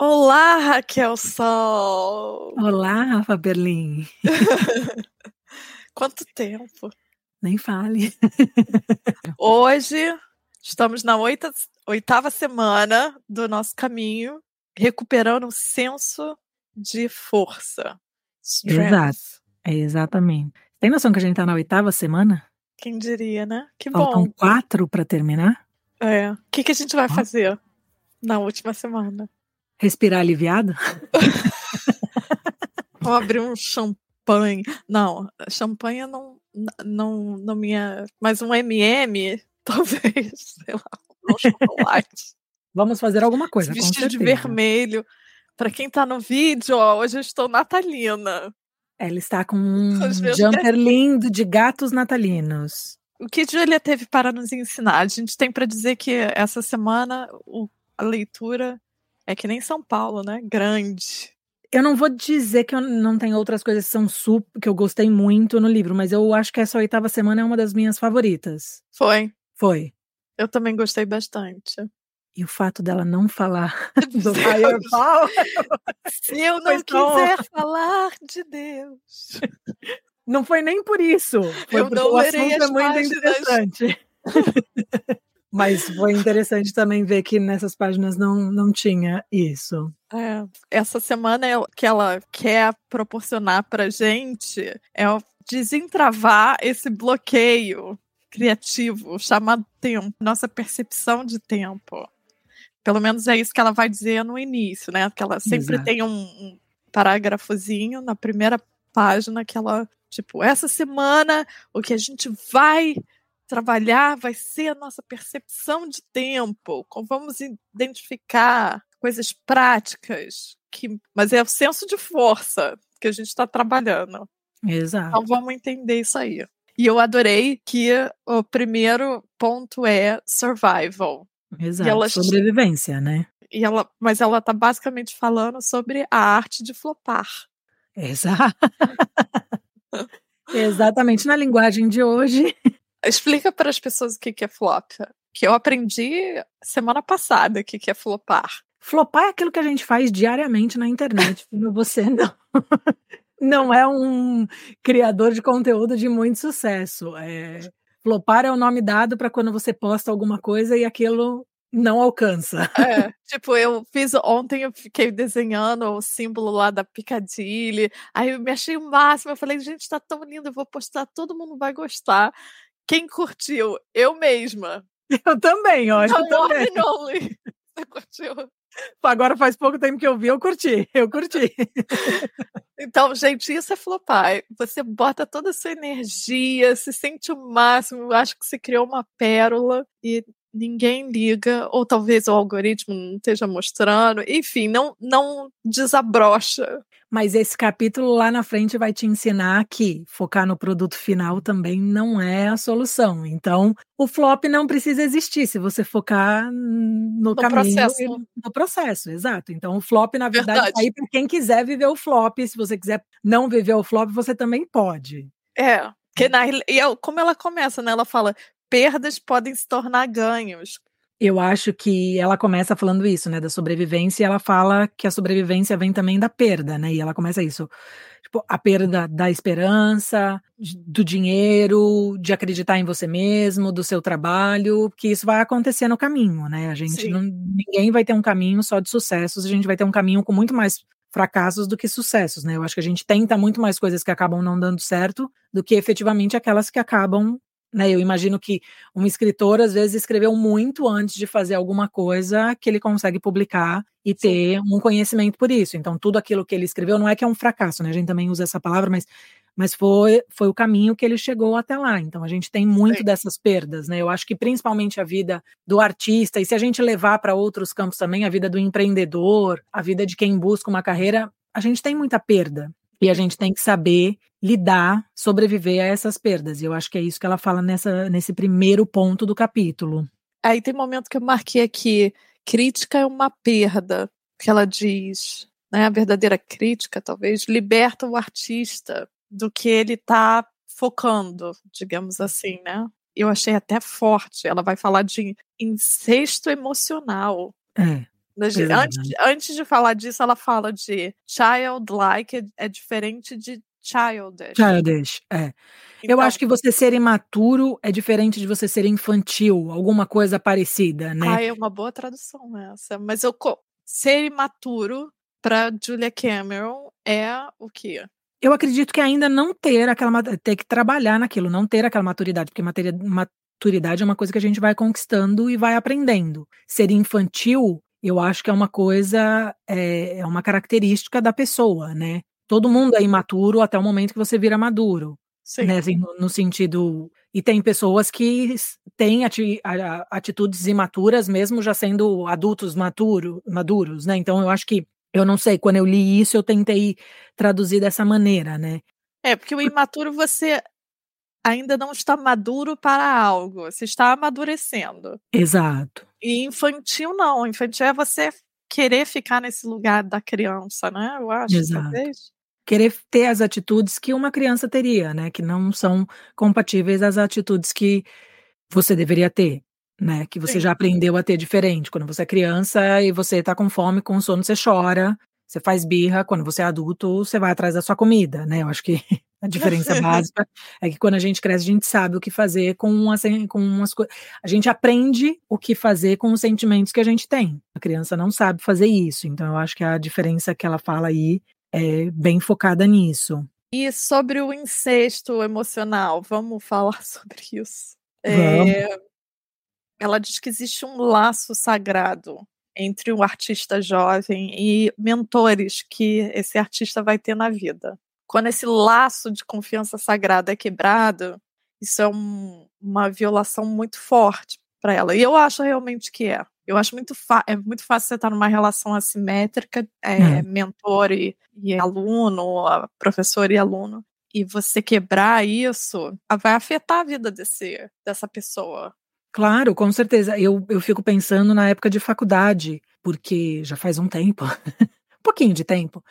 Olá, Raquel Sol! Olá, Rafa Berlim! Quanto tempo! Nem fale. Hoje estamos na oita, oitava semana do nosso caminho, recuperando o senso de força. Strength. Exato, é exatamente. Tem noção que a gente está na oitava semana? Quem diria, né? Que Faltam bom. quatro para terminar? É. O que, que a gente vai fazer na última semana? Respirar aliviado? Vou abrir um champanhe. Não, champanhe não, não, não minha. Mas um MM, talvez, sei lá, um chocolate. Vamos fazer alguma coisa. Vestir de vermelho. Para quem tá no vídeo, ó, hoje eu estou natalina. Ela está com um jumper lindo de gatos natalinos. O que Julia teve para nos ensinar? A gente tem para dizer que essa semana o, a leitura é que nem São Paulo, né? Grande. Eu não vou dizer que eu não tenho outras coisas que são super, que eu gostei muito no livro, mas eu acho que essa oitava semana é uma das minhas favoritas. Foi. Foi. Eu também gostei bastante. E o fato dela não falar do Power. Se eu não quiser falar de Deus. Não foi nem por isso. Foi eu não o assunto é muito páginas. interessante. Mas foi interessante também ver que nessas páginas não, não tinha isso. É, essa semana que ela quer proporcionar pra gente é desentravar esse bloqueio criativo chamado tempo, nossa percepção de tempo. Pelo menos é isso que ela vai dizer no início, né? Que ela sempre Exato. tem um, um parágrafozinho na primeira página que ela, tipo, essa semana o que a gente vai trabalhar vai ser a nossa percepção de tempo, como vamos identificar coisas práticas, que, mas é o senso de força que a gente está trabalhando. Exato. Então vamos entender isso aí. E eu adorei que o primeiro ponto é survival. Exato. ela- Sobrevivência, né? E ela, mas ela está basicamente falando sobre a arte de flopar. Exato. Exatamente. Na linguagem de hoje, Explica para as pessoas o que que é flop. Que eu aprendi semana passada o que que é flopar. flopar é aquilo que a gente faz diariamente na internet. Você não, não é um criador de conteúdo de muito sucesso. É, flopar é o nome dado para quando você posta alguma coisa e aquilo não alcança. É, tipo, eu fiz ontem, eu fiquei desenhando o símbolo lá da Piccadilly. Aí eu me achei o máximo. Eu falei, gente, tá tão lindo, eu vou postar, todo mundo vai gostar. Quem curtiu? Eu mesma. Eu também, ó. Eu também. and only. Você curtiu? Agora faz pouco tempo que eu vi, eu curti. Eu curti. Então, gente, isso é flopar. Você bota toda a sua energia, se sente o máximo, acha que você criou uma pérola e ninguém liga, ou talvez o algoritmo não esteja mostrando, enfim, não, não desabrocha. Mas esse capítulo lá na frente vai te ensinar que focar no produto final também não é a solução. Então, o flop não precisa existir se você focar no, caminho processo. no processo, exato. Então, o flop, na verdade, Verdade. aí para quem quiser viver o flop. Se você quiser não viver o flop, você também pode. É, que na, e é como ela começa, né? Ela fala, perdas podem se tornar ganhos. Eu acho que ela começa falando isso, né, da sobrevivência, e ela fala que a sobrevivência vem também da perda, né? E ela começa isso, tipo, a perda da esperança, do dinheiro, de acreditar em você mesmo, do seu trabalho, que isso vai acontecer no caminho, né? A gente não, ninguém vai ter um caminho só de sucessos, a gente vai ter um caminho com muito mais fracassos do que sucessos, né? Eu acho que a gente tenta muito mais coisas que acabam não dando certo do que efetivamente aquelas que acabam né, eu imagino que um escritor às vezes escreveu muito antes de fazer alguma coisa que ele consegue publicar e ter um conhecimento por isso. Então, tudo aquilo que ele escreveu não é que é um fracasso, né? A gente também usa essa palavra, mas, mas foi, foi o caminho que ele chegou até lá. Então, a gente tem muito Sim. dessas perdas, né? Eu acho que principalmente a vida do artista, e se a gente levar para outros campos também, a vida do empreendedor, a vida de quem busca uma carreira, a gente tem muita perda. E a gente tem que saber lidar, sobreviver a essas perdas. E eu acho que é isso que ela fala nessa, nesse primeiro ponto do capítulo. Aí tem um momento que eu marquei aqui, crítica é uma perda, que ela diz, né? A verdadeira crítica, talvez, liberta o artista do que ele está focando, digamos assim, né? Eu achei até forte. Ela vai falar de incesto emocional. É. Antes, antes de falar disso, ela fala de childlike é, é diferente de childish. Childish, é. Então, eu acho que você ser imaturo é diferente de você ser infantil, alguma coisa parecida, né? Ah, é uma boa tradução essa. Mas eu ser imaturo para Julia Cameron é o quê? Eu acredito que ainda não ter aquela ter que trabalhar naquilo, não ter aquela maturidade, porque maturidade é uma coisa que a gente vai conquistando e vai aprendendo. Ser infantil, eu acho que é uma coisa, é, é uma característica da pessoa, né? Todo mundo é imaturo até o momento que você vira maduro. Sim. Né, assim, no, no, sentido. E tem pessoas que têm ati, atitudes imaturas, mesmo já sendo adultos maturo, maduros, né? Então eu acho que eu não sei, quando eu li isso, eu tentei traduzir dessa maneira, né? É, porque o imaturo você ainda não está maduro para algo, você está amadurecendo. Exato. E infantil não, infantil é você querer ficar nesse lugar da criança, né? Eu acho, Exato. talvez querer ter as atitudes que uma criança teria, né? Que não são compatíveis às atitudes que você deveria ter, né? Que você Sim. já aprendeu a ter diferente. Quando você é criança e você tá com fome, com sono, você chora, você faz birra. Quando você é adulto, você vai atrás da sua comida, né? Eu acho que a diferença básica é que quando a gente cresce, a gente sabe o que fazer com, umas, com umas coisas. A gente aprende o que fazer com os sentimentos que a gente tem. A criança não sabe fazer isso. Então, eu acho que a diferença que ela fala aí é bem focada nisso. E sobre o incesto emocional, vamos falar sobre isso. É, ela diz que existe um laço sagrado entre um artista jovem e mentores que esse artista vai ter na vida. Quando esse laço de confiança sagrada é quebrado, isso é um, uma violação muito forte para ela. E eu acho realmente que é. Eu acho muito, é muito fácil você estar numa relação assimétrica, é, é. mentor e, e aluno, professor e aluno, e você quebrar isso vai afetar a vida desse, dessa pessoa. Claro, com certeza. Eu, eu fico pensando na época de faculdade, porque já faz um tempo, um pouquinho de tempo,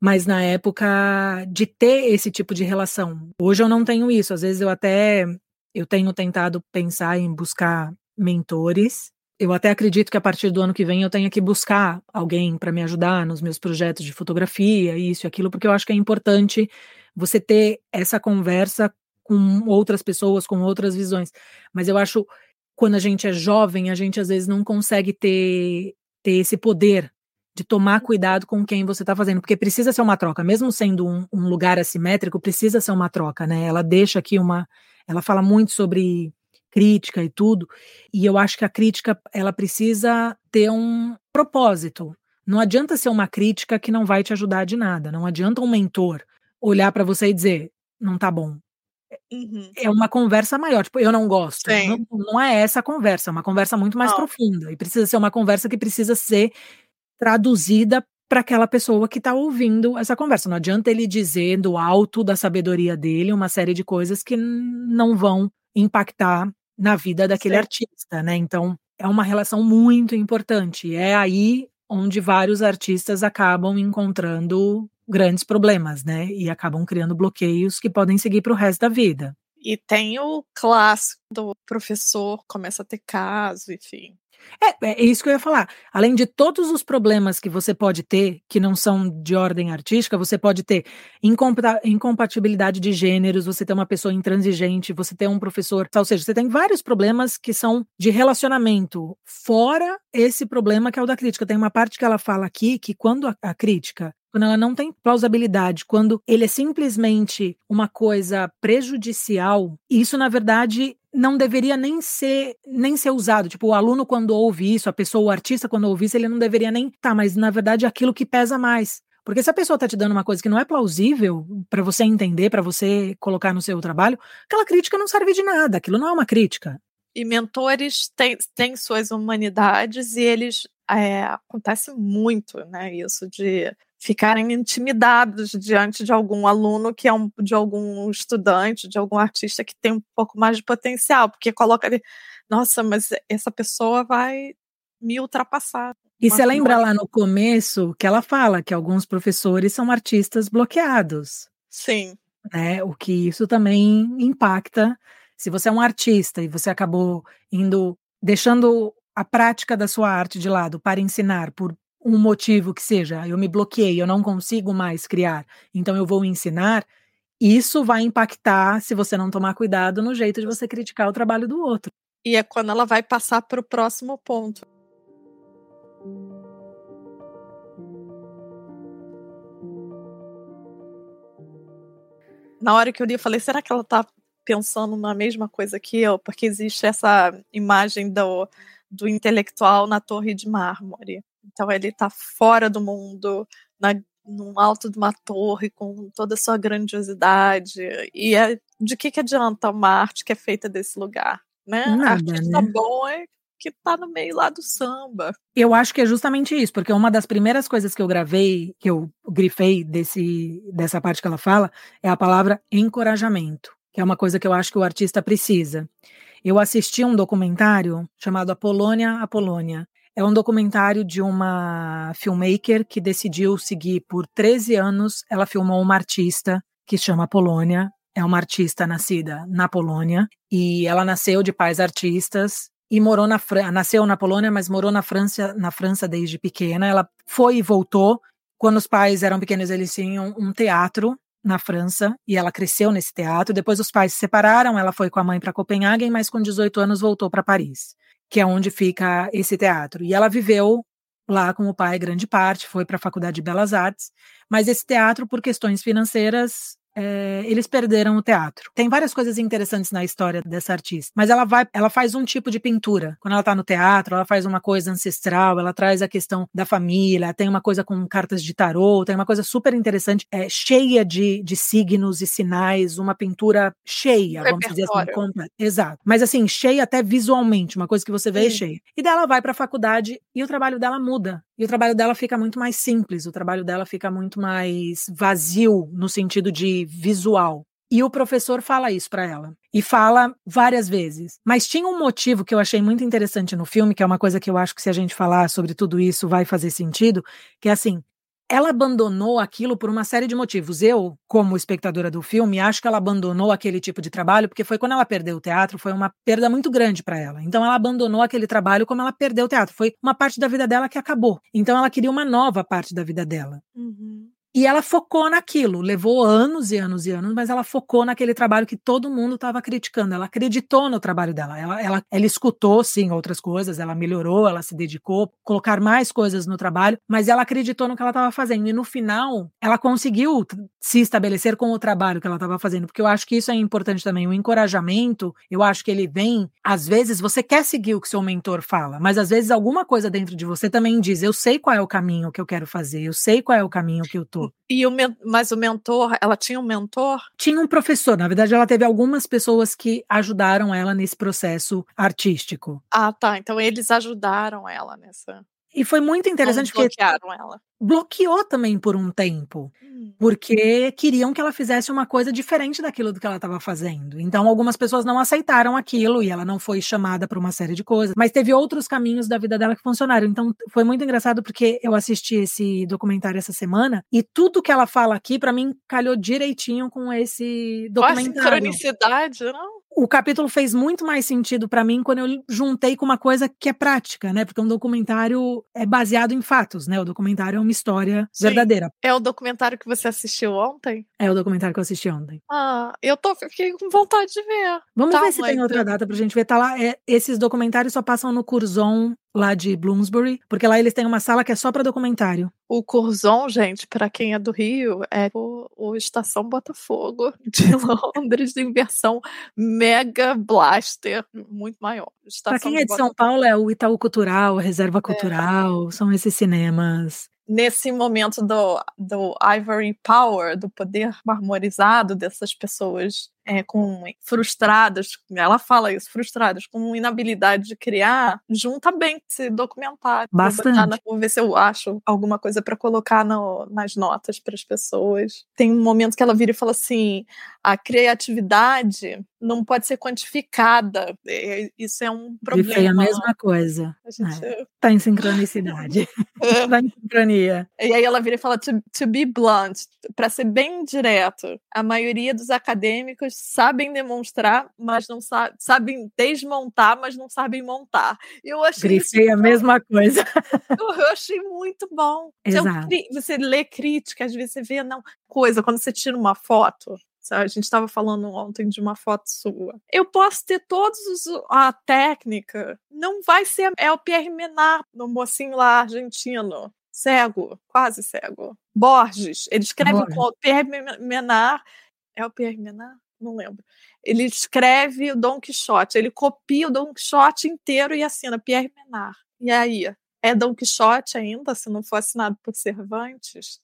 mas na época de ter esse tipo de relação. Hoje eu não tenho isso. Às vezes eu até eu tenho tentado pensar em buscar mentores eu até acredito que a partir do ano que vem eu tenha que buscar alguém para me ajudar nos meus projetos de fotografia, isso e aquilo, porque eu acho que é importante você ter essa conversa com outras pessoas, com outras visões. Mas eu acho quando a gente é jovem, a gente às vezes não consegue ter, ter esse poder de tomar cuidado com quem você está fazendo, porque precisa ser uma troca, mesmo sendo um, um lugar assimétrico, precisa ser uma troca, né? Ela deixa aqui uma. Ela fala muito sobre crítica e tudo. E eu acho que a crítica ela precisa ter um propósito. Não adianta ser uma crítica que não vai te ajudar de nada. Não adianta um mentor olhar para você e dizer não tá bom. Uhum. É uma conversa maior, tipo, eu não gosto. Não, não, é essa a conversa, é uma conversa muito mais não. profunda. E precisa ser uma conversa que precisa ser traduzida para aquela pessoa que está ouvindo essa conversa. Não adianta ele dizer do alto da sabedoria dele uma série de coisas que não vão impactar na vida daquele artista, né? Então, é uma relação muito importante. É aí onde vários artistas acabam encontrando grandes problemas, né? E acabam criando bloqueios que podem seguir para o resto da vida. E tem o clássico do professor começa a ter caso, enfim. É, é isso que eu ia falar. Além de todos os problemas que você pode ter, que não são de ordem artística, você pode ter incompatibilidade de gêneros, você ter uma pessoa intransigente, você ter um professor. Ou seja, você tem vários problemas que são de relacionamento, fora esse problema que é o da crítica. Tem uma parte que ela fala aqui que quando a, a crítica quando ela não tem plausibilidade, quando ele é simplesmente uma coisa prejudicial, isso na verdade não deveria nem ser nem ser usado. Tipo, o aluno quando ouve isso, a pessoa, o artista quando ouve isso, ele não deveria nem tá, mas na verdade é aquilo que pesa mais. Porque se a pessoa tá te dando uma coisa que não é plausível para você entender, para você colocar no seu trabalho, aquela crítica não serve de nada, aquilo não é uma crítica. E mentores têm, têm suas humanidades e eles é, acontece muito, né? Isso de ficarem intimidados diante de algum aluno que é um, de algum estudante, de algum artista que tem um pouco mais de potencial, porque coloca ali, nossa, mas essa pessoa vai me ultrapassar. E você lembra lá no começo que ela fala que alguns professores são artistas bloqueados. Sim. Né? O que isso também impacta. Se você é um artista e você acabou indo deixando a prática da sua arte de lado para ensinar por um motivo que seja, eu me bloqueei, eu não consigo mais criar, então eu vou ensinar, isso vai impactar, se você não tomar cuidado, no jeito de você criticar o trabalho do outro. E é quando ela vai passar para o próximo ponto. Na hora que eu li, eu falei: será que ela está pensando na mesma coisa que eu? Porque existe essa imagem do, do intelectual na torre de mármore. Então ele está fora do mundo, na, no alto de uma torre, com toda a sua grandiosidade. E é, de que, que adianta uma arte que é feita desse lugar? Né? Nada, a artista né? bom é que tá no meio lá do samba. Eu acho que é justamente isso, porque uma das primeiras coisas que eu gravei, que eu grifei desse, dessa parte que ela fala, é a palavra encorajamento, que é uma coisa que eu acho que o artista precisa. Eu assisti um documentário chamado Apolônia, Apolônia. É um documentário de uma filmmaker que decidiu seguir por 13 anos. Ela filmou uma artista que chama Apolônia. É uma artista nascida na Polônia e ela nasceu de pais artistas e morou na Fran nasceu na Polônia, mas morou na França, na França desde pequena. Ela foi e voltou. Quando os pais eram pequenos, eles tinham um teatro na França e ela cresceu nesse teatro. Depois os pais se separaram, ela foi com a mãe para Copenhague, mas com 18 anos voltou para Paris, que é onde fica esse teatro. E ela viveu lá com o pai grande parte, foi para a Faculdade de Belas Artes, mas esse teatro, por questões financeiras, é, eles perderam o teatro. Tem várias coisas interessantes na história dessa artista, mas ela vai, ela faz um tipo de pintura. Quando ela está no teatro, ela faz uma coisa ancestral, ela traz a questão da família, tem uma coisa com cartas de tarô, tem uma coisa super interessante, é, cheia de, de signos e sinais, uma pintura cheia, vamos dizer assim, completa. Exato. Mas assim, cheia até visualmente, uma coisa que você vê Sim. é cheia. E daí ela vai para a faculdade e o trabalho dela muda. E o trabalho dela fica muito mais simples, o trabalho dela fica muito mais vazio no sentido de visual. E o professor fala isso para ela. E fala várias vezes. Mas tinha um motivo que eu achei muito interessante no filme, que é uma coisa que eu acho que se a gente falar sobre tudo isso vai fazer sentido, que é assim, ela abandonou aquilo por uma série de motivos. Eu, como espectadora do filme, acho que ela abandonou aquele tipo de trabalho porque foi quando ela perdeu o teatro, foi uma perda muito grande para ela. Então ela abandonou aquele trabalho como ela perdeu o teatro. Foi uma parte da vida dela que acabou. Então ela queria uma nova parte da vida dela. Uhum. E ela focou naquilo, levou anos e anos e anos, mas ela focou naquele trabalho que todo mundo estava criticando. Ela acreditou no trabalho dela. Ela, ela, ela escutou, sim, outras coisas, ela melhorou, ela se dedicou, colocar mais coisas no trabalho, mas ela acreditou no que ela estava fazendo. E no final, ela conseguiu se estabelecer com o trabalho que ela estava fazendo, porque eu acho que isso é importante também. O encorajamento, eu acho que ele vem, às vezes, você quer seguir o que seu mentor fala, mas às vezes alguma coisa dentro de você também diz: eu sei qual é o caminho que eu quero fazer, eu sei qual é o caminho que eu tô. E o mas o mentor, ela tinha um mentor? Tinha um professor. Na verdade, ela teve algumas pessoas que ajudaram ela nesse processo artístico. Ah, tá. Então eles ajudaram ela nessa. E foi muito interessante Como bloquearam porque ela. bloqueou também por um tempo, hum. porque queriam que ela fizesse uma coisa diferente daquilo do que ela estava fazendo. Então algumas pessoas não aceitaram aquilo e ela não foi chamada para uma série de coisas, mas teve outros caminhos da vida dela que funcionaram. Então foi muito engraçado porque eu assisti esse documentário essa semana e tudo que ela fala aqui para mim calhou direitinho com esse documentário. Quase cronicidade, não? O capítulo fez muito mais sentido para mim quando eu juntei com uma coisa que é prática, né? Porque um documentário é baseado em fatos, né? O documentário é uma história Sim. verdadeira. É o documentário que você assistiu ontem? É o documentário que eu assisti ontem. Ah, eu tô fiquei com vontade de ver. Vamos tá, ver se tem outra data pra gente ver. Tá lá, é, esses documentários só passam no Curzon lá de Bloomsbury, porque lá eles têm uma sala que é só para documentário. O Curzon, gente, para quem é do Rio, é o, o Estação Botafogo de Londres, em versão mega blaster, muito maior. Para quem é de São Paulo, é o Itaú Cultural, Reserva é. Cultural, é. são esses cinemas nesse momento do, do ivory power, do poder marmorizado dessas pessoas é, com frustradas, ela fala isso, frustradas, com inabilidade de criar, junta bem esse documentário. Bastante. Vou ver se eu acho alguma coisa para colocar no, nas notas para as pessoas. Tem um momento que ela vira e fala assim: a criatividade não pode ser quantificada. Isso é um problema. E foi a mesma coisa. A gente... é. Tá em sincronicidade. é. tá em sincronia. E aí ela vira e fala: to, to be blunt, para ser bem direto, a maioria dos acadêmicos sabem demonstrar, mas não sa sabem desmontar, mas não sabem montar. Eu achei Grifei a mesma coisa. eu achei muito bom. Exato. Você lê crítica, às vezes você vê não coisa quando você tira uma foto. A gente estava falando ontem de uma foto sua. Eu posso ter todos os a técnica, não vai ser é o Pierre Menard, no mocinho lá argentino, cego, quase cego. Borges, ele escreve Borges. com o Pierre Menard, é o Pierre Menard? Não lembro. Ele escreve o Dom Quixote, ele copia o Dom Quixote inteiro e assina Pierre Menard. E aí, é Dom Quixote ainda, se não for assinado por Cervantes?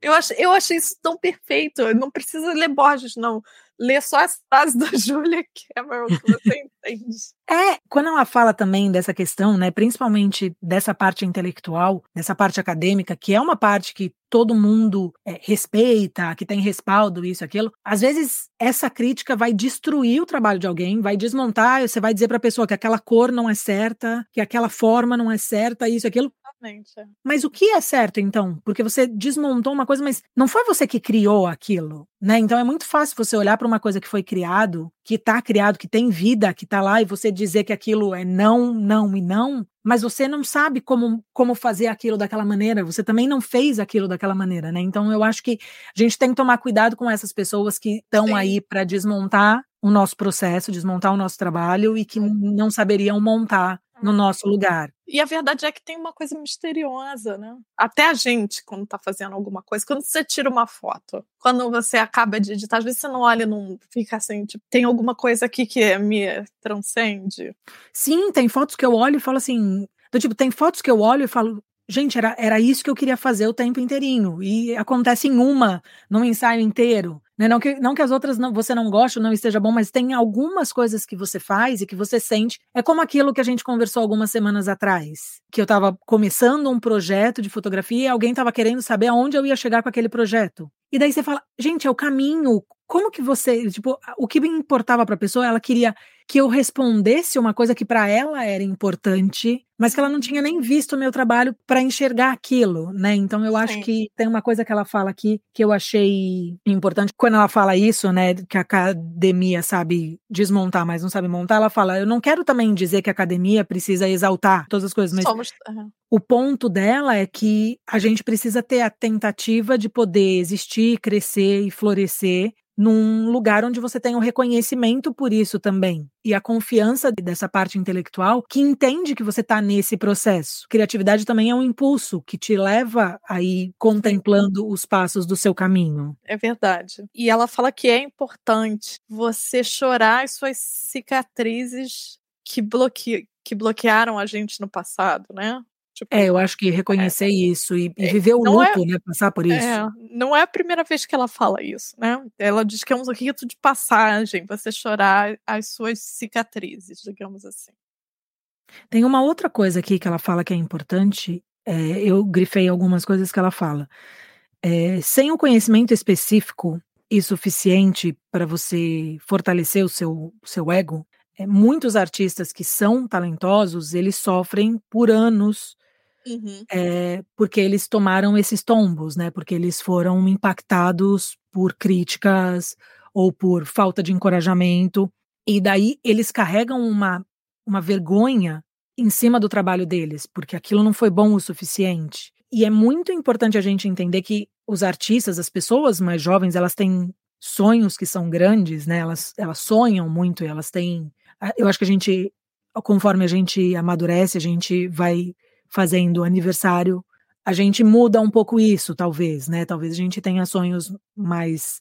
Eu achei, eu achei isso tão perfeito. Não precisa ler Borges, não. Lê só as frases da Julia Cameron que você entende. É, quando ela fala também dessa questão, né, principalmente dessa parte intelectual, dessa parte acadêmica, que é uma parte que todo mundo é, respeita, que tem respaldo, isso, aquilo, às vezes essa crítica vai destruir o trabalho de alguém, vai desmontar, você vai dizer para a pessoa que aquela cor não é certa, que aquela forma não é certa, isso, aquilo. Exatamente. Mas o que é certo, então? Porque você desmontou uma coisa, mas não foi você que criou aquilo, né? Então é muito fácil você olhar para uma coisa que foi criado, que está criado, que tem vida, que está lá, e você dizer que aquilo é não, não e não, mas você não sabe como, como fazer aquilo daquela maneira, você também não fez aquilo daquela maneira, né? Então eu acho que a gente tem que tomar cuidado com essas pessoas que estão aí para desmontar o nosso processo, desmontar o nosso trabalho e que não saberiam montar no nosso lugar. E a verdade é que tem uma coisa misteriosa, né? Até a gente, quando tá fazendo alguma coisa, quando você tira uma foto, quando você acaba de editar, às vezes você não olha e não fica assim, tipo, tem alguma coisa aqui que me transcende. Sim, tem fotos que eu olho e falo assim. Do tipo, tem fotos que eu olho e falo, gente, era, era isso que eu queria fazer o tempo inteirinho. E acontece em uma, num ensaio inteiro. Né? Não, que, não que as outras não, você não goste ou não esteja bom, mas tem algumas coisas que você faz e que você sente. É como aquilo que a gente conversou algumas semanas atrás. Que eu estava começando um projeto de fotografia e alguém estava querendo saber aonde eu ia chegar com aquele projeto. E daí você fala, gente, é o caminho. Como que você. Tipo, o que me importava para a pessoa, ela queria que eu respondesse uma coisa que para ela era importante, mas que ela não tinha nem visto o meu trabalho para enxergar aquilo, né? Então eu acho Sim. que tem uma coisa que ela fala aqui que eu achei importante. Quando ela fala isso, né, que a academia sabe desmontar, mas não sabe montar, ela fala: "Eu não quero também dizer que a academia precisa exaltar todas as coisas, mas Somos... Uhum. O ponto dela é que a gente precisa ter a tentativa de poder existir, crescer e florescer num lugar onde você tem o um reconhecimento por isso também e a confiança dessa parte intelectual que entende que você está nesse processo. Criatividade também é um impulso que te leva aí contemplando os passos do seu caminho. É verdade. E ela fala que é importante você chorar as suas cicatrizes que, bloque... que bloquearam a gente no passado, né? Tipo, é, eu acho que reconhecer é, isso e, e, é, viver o luto, é, né? Passar por isso. É, não é a primeira vez que ela fala isso, né? Ela diz que é um rito de passagem, você chorar as suas cicatrizes, digamos assim. Tem uma outra coisa aqui que ela fala que é importante. É, eu grifei algumas coisas que ela fala. É, sem o conhecimento específico e suficiente para você fortalecer o seu, seu ego, é, muitos artistas que são talentosos, eles sofrem por anos Uhum. É, porque eles tomaram esses tombos, né? Porque eles foram impactados por críticas ou por falta de encorajamento. E daí eles carregam uma, uma vergonha em cima do trabalho deles, porque aquilo não foi bom o suficiente. E é muito importante a gente entender que os artistas, as pessoas mais jovens, elas têm sonhos que são grandes, né? Elas, elas sonham muito, elas têm. Eu acho que a gente, conforme a gente amadurece, a gente vai fazendo aniversário, a gente muda um pouco isso, talvez, né? Talvez a gente tenha sonhos mais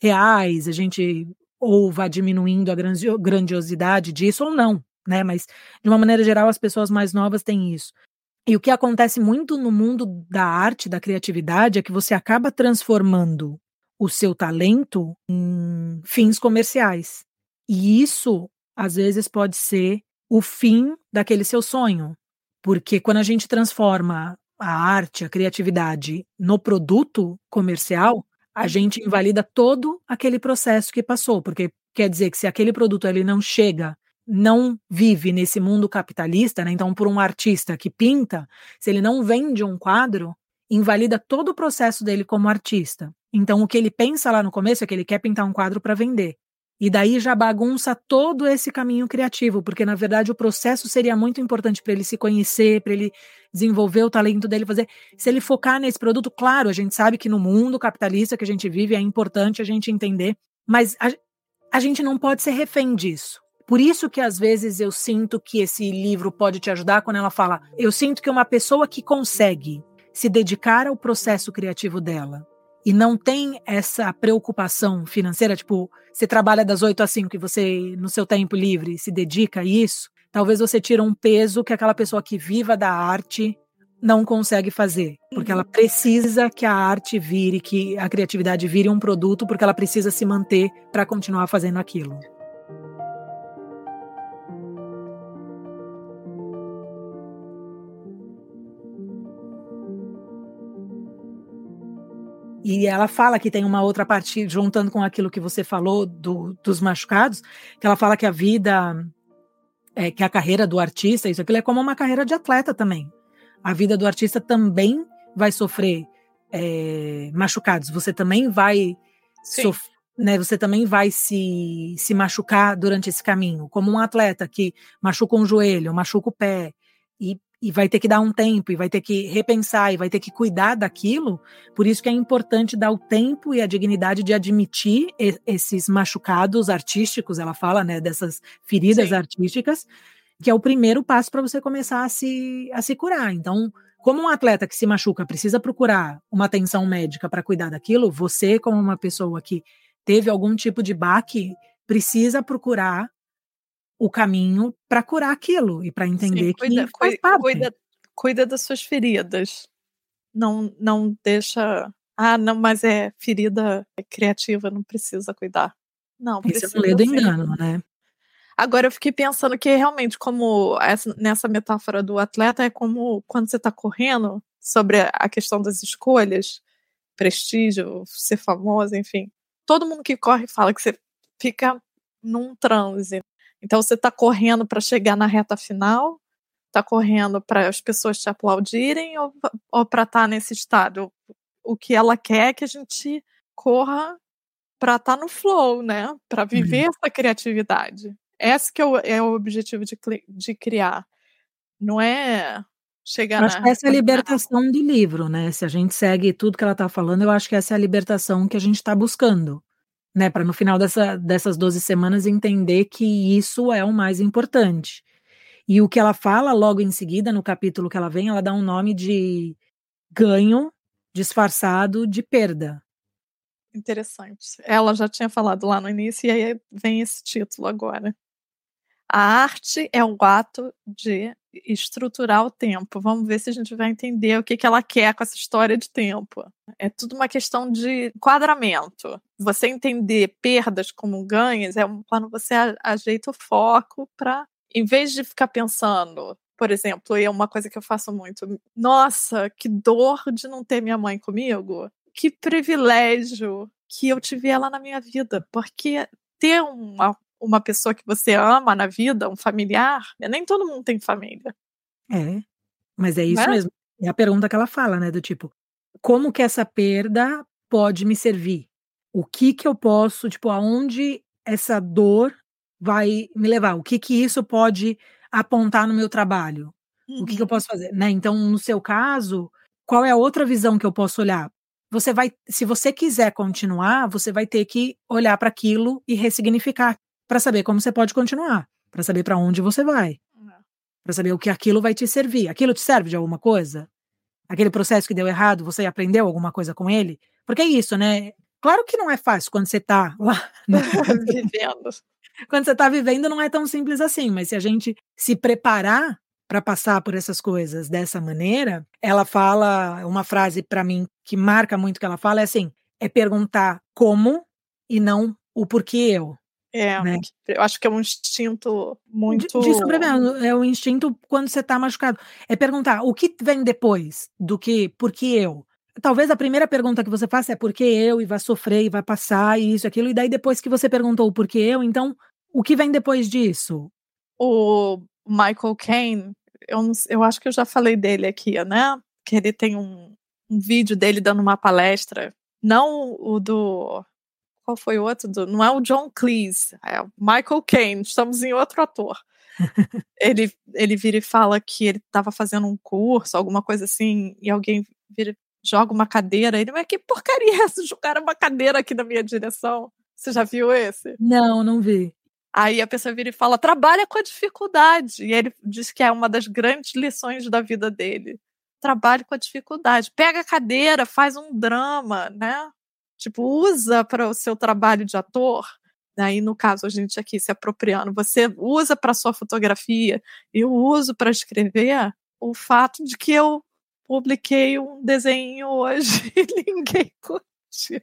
reais, a gente ou vá diminuindo a grandiosidade disso ou não, né? Mas de uma maneira geral as pessoas mais novas têm isso. E o que acontece muito no mundo da arte, da criatividade, é que você acaba transformando o seu talento em fins comerciais. E isso, às vezes, pode ser o fim daquele seu sonho. Porque quando a gente transforma a arte, a criatividade no produto comercial, a gente invalida todo aquele processo que passou, porque quer dizer que se aquele produto ele não chega, não vive nesse mundo capitalista, né? Então, por um artista que pinta, se ele não vende um quadro, invalida todo o processo dele como artista. Então, o que ele pensa lá no começo é que ele quer pintar um quadro para vender. E daí já bagunça todo esse caminho criativo, porque na verdade o processo seria muito importante para ele se conhecer, para ele desenvolver o talento dele, fazer. Se ele focar nesse produto, claro, a gente sabe que no mundo capitalista que a gente vive é importante a gente entender, mas a, a gente não pode ser refém disso. Por isso que às vezes eu sinto que esse livro pode te ajudar quando ela fala, eu sinto que uma pessoa que consegue se dedicar ao processo criativo dela, e não tem essa preocupação financeira, tipo, você trabalha das 8 às 5 e você, no seu tempo livre, se dedica a isso, talvez você tire um peso que aquela pessoa que viva da arte não consegue fazer, porque ela uhum. precisa que a arte vire, que a criatividade vire um produto, porque ela precisa se manter para continuar fazendo aquilo. E ela fala que tem uma outra parte, juntando com aquilo que você falou do, dos machucados, que ela fala que a vida, é, que a carreira do artista, isso aquilo é como uma carreira de atleta também. A vida do artista também vai sofrer é, machucados. Você também vai sofrer. Né, você também vai se, se machucar durante esse caminho, como um atleta que machuca um joelho, machuca o pé, e e vai ter que dar um tempo, e vai ter que repensar, e vai ter que cuidar daquilo. Por isso que é importante dar o tempo e a dignidade de admitir esses machucados artísticos, ela fala, né, dessas feridas Sim. artísticas, que é o primeiro passo para você começar a se, a se curar. Então, como um atleta que se machuca precisa procurar uma atenção médica para cuidar daquilo, você, como uma pessoa que teve algum tipo de baque, precisa procurar o caminho para curar aquilo e para entender Sim, cuida, que faz parte. Cuida, cuida das suas feridas. Não, não deixa. Ah, não, mas é ferida criativa, não precisa cuidar. Não, precisa. Isso é um ledo engano, né? Agora eu fiquei pensando que realmente, como essa, nessa metáfora do atleta, é como quando você está correndo sobre a questão das escolhas, prestígio, ser famosa, enfim. Todo mundo que corre fala que você fica num transe. Então você está correndo para chegar na reta final, está correndo para as pessoas te aplaudirem ou, ou para estar tá nesse estado? O que ela quer é que a gente corra para estar tá no flow, né? Para viver uhum. essa criatividade. Esse que é o, é o objetivo de, de criar. Não é chegar acho na... que essa é a libertação do livro, né? Se a gente segue tudo que ela está falando, eu acho que essa é a libertação que a gente está buscando né, para no final dessa, dessas 12 semanas entender que isso é o mais importante. E o que ela fala logo em seguida, no capítulo que ela vem, ela dá um nome de ganho disfarçado de perda. Interessante. Ela já tinha falado lá no início e aí vem esse título agora. A arte é o ato de estruturar o tempo. Vamos ver se a gente vai entender o que, que ela quer com essa história de tempo. É tudo uma questão de enquadramento. Você entender perdas como ganhos é quando você ajeita o foco para, em vez de ficar pensando, por exemplo, e é uma coisa que eu faço muito, nossa, que dor de não ter minha mãe comigo. Que privilégio que eu tive ela na minha vida, porque ter uma uma pessoa que você ama na vida, um familiar, né, nem todo mundo tem família. É, mas é isso é? mesmo. É a pergunta que ela fala, né? Do tipo, como que essa perda pode me servir? O que que eu posso, tipo, aonde essa dor vai me levar? O que que isso pode apontar no meu trabalho? Uhum. O que que eu uhum. posso fazer, né? Então, no seu caso, qual é a outra visão que eu posso olhar? Você vai, se você quiser continuar, você vai ter que olhar para aquilo e ressignificar para saber como você pode continuar, para saber para onde você vai, uhum. para saber o que aquilo vai te servir. Aquilo te serve de alguma coisa? Aquele processo que deu errado, você aprendeu alguma coisa com ele? Porque é isso, né? Claro que não é fácil quando você está lá né? vivendo. Quando você está vivendo, não é tão simples assim, mas se a gente se preparar para passar por essas coisas dessa maneira, ela fala uma frase para mim que marca muito o que ela fala é assim: é perguntar como e não o porquê eu. É, né? eu acho que é um instinto muito. De, de sobrevivência, é o instinto quando você está machucado. É perguntar o que vem depois do que, por que eu? Talvez a primeira pergunta que você faça é por que eu, e vai sofrer, e vai passar, e isso, aquilo, e daí depois que você perguntou por que eu, então o que vem depois disso? O Michael Caine, eu, eu acho que eu já falei dele aqui, né? Que ele tem um, um vídeo dele dando uma palestra Não o do. Qual foi o outro? Do, não é o John Cleese, é o Michael Caine. Estamos em outro ator. ele, ele vira e fala que ele estava fazendo um curso, alguma coisa assim, e alguém vira, joga uma cadeira. Ele, mas que porcaria é essa? Jogaram uma cadeira aqui na minha direção. Você já viu esse? Não, não vi. Aí a pessoa vira e fala: trabalha com a dificuldade. E ele diz que é uma das grandes lições da vida dele. Trabalhe com a dificuldade. Pega a cadeira, faz um drama, né? Tipo, usa para o seu trabalho de ator. Aí, no caso, a gente aqui se apropriando, você usa para sua fotografia, eu uso para escrever o fato de que eu publiquei um desenho hoje e ninguém curtiu.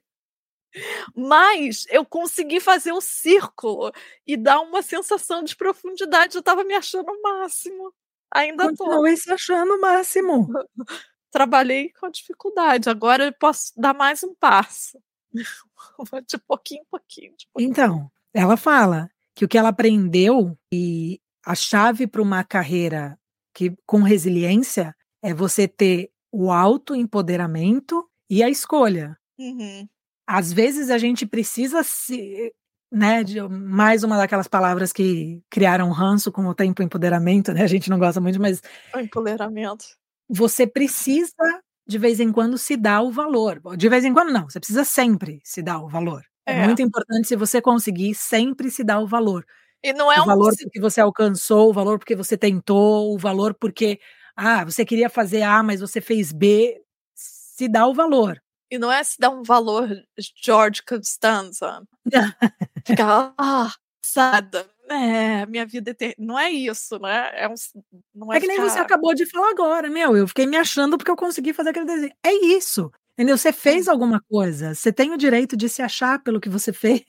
Mas eu consegui fazer o círculo e dar uma sensação de profundidade. Eu estava me achando o máximo. Ainda Continuei se achando o máximo. Trabalhei com dificuldade. Agora eu posso dar mais um passo. De pouquinho em pouquinho, pouquinho. Então, ela fala que o que ela aprendeu e a chave para uma carreira que com resiliência é você ter o autoempoderamento e a escolha. Uhum às vezes a gente precisa se né, de mais uma daquelas palavras que criaram ranço com o tempo empoderamento, né? A gente não gosta muito, mas o empoderamento. Você precisa de vez em quando se dar o valor. De vez em quando não, você precisa sempre se dar o valor. É, é muito importante se você conseguir sempre se dar o valor. E não é o um... valor porque você alcançou, o valor porque você tentou, o valor porque ah, você queria fazer A, mas você fez B. Se dá o valor. E não é se dar um valor George Costanza. Ficar, ah, sada. É, minha vida Não é isso, né? É, um, não é, é que ficar... nem você acabou de falar agora, meu. Eu fiquei me achando porque eu consegui fazer aquele desenho. É isso. Entendeu? Você fez alguma coisa. Você tem o direito de se achar pelo que você fez.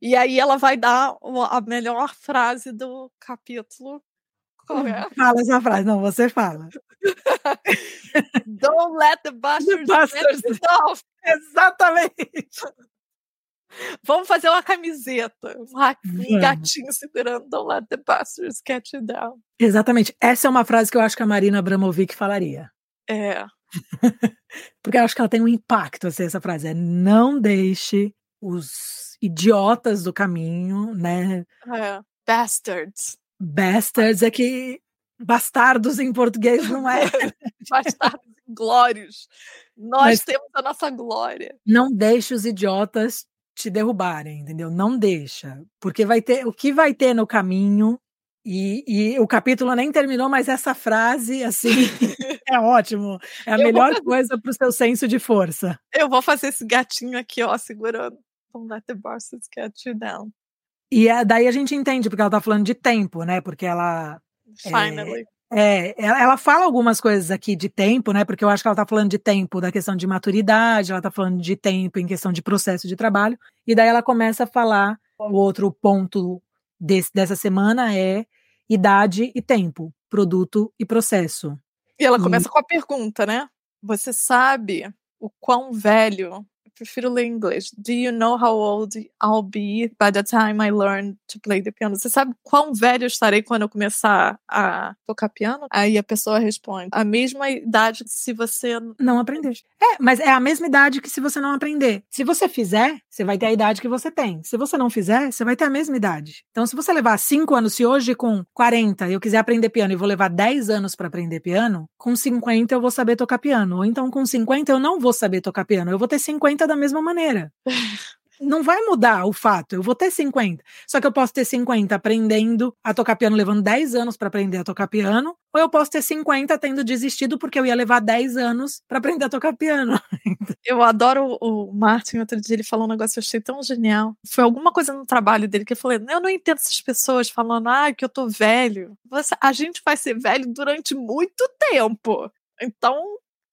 E aí ela vai dar a melhor frase do capítulo. Qual é? Fala essa frase. Não, você fala. Don't let the bastards, the bastards off. Exatamente. Vamos fazer uma camiseta. Um gatinho segurando Don't let the bastards get you down. Exatamente. Essa é uma frase que eu acho que a Marina Abramovic falaria. É. Porque eu acho que ela tem um impacto, assim, essa frase. É não deixe os idiotas do caminho, né? É. Bastards. Bastards é que Bastardos em português não é. Bastardos glórios. Nós Mas temos a nossa glória. Não deixe os idiotas te derrubarem, entendeu? Não deixa. Porque vai ter o que vai ter no caminho. E, e o capítulo nem terminou, mas essa frase, assim, é ótimo. É a Eu melhor fazer... coisa para o seu senso de força. Eu vou fazer esse gatinho aqui, ó, segurando. Don't let the bastards get you down. E é, daí a gente entende, porque ela tá falando de tempo, né? Porque ela Finally. É, é, ela fala algumas coisas aqui de tempo, né? Porque eu acho que ela está falando de tempo da questão de maturidade, ela está falando de tempo em questão de processo de trabalho, e daí ela começa a falar. O outro ponto desse, dessa semana é idade e tempo, produto e processo. E ela começa e... com a pergunta, né? Você sabe o quão velho prefiro ler em inglês. Do you know how old I'll be by the time I learn to play the piano? Você sabe quão velho eu estarei quando eu começar a tocar piano? Aí a pessoa responde: a mesma idade que se você não aprender. É, mas é a mesma idade que se você não aprender. Se você fizer, você vai ter a idade que você tem. Se você não fizer, você vai ter a mesma idade. Então, se você levar 5 anos, se hoje com 40 eu quiser aprender piano e vou levar 10 anos para aprender piano, com 50 eu vou saber tocar piano. Ou então com 50 eu não vou saber tocar piano. Eu vou ter 50 da mesma maneira. não vai mudar o fato. Eu vou ter 50. Só que eu posso ter 50 aprendendo a tocar piano, levando 10 anos para aprender a tocar piano, ou eu posso ter 50 tendo desistido porque eu ia levar 10 anos para aprender a tocar piano. eu adoro o Martin, outro dia ele falou um negócio que eu achei tão genial. Foi alguma coisa no trabalho dele que eu falei: eu não entendo essas pessoas falando, ah, que eu tô velho. Você, a gente vai ser velho durante muito tempo. Então,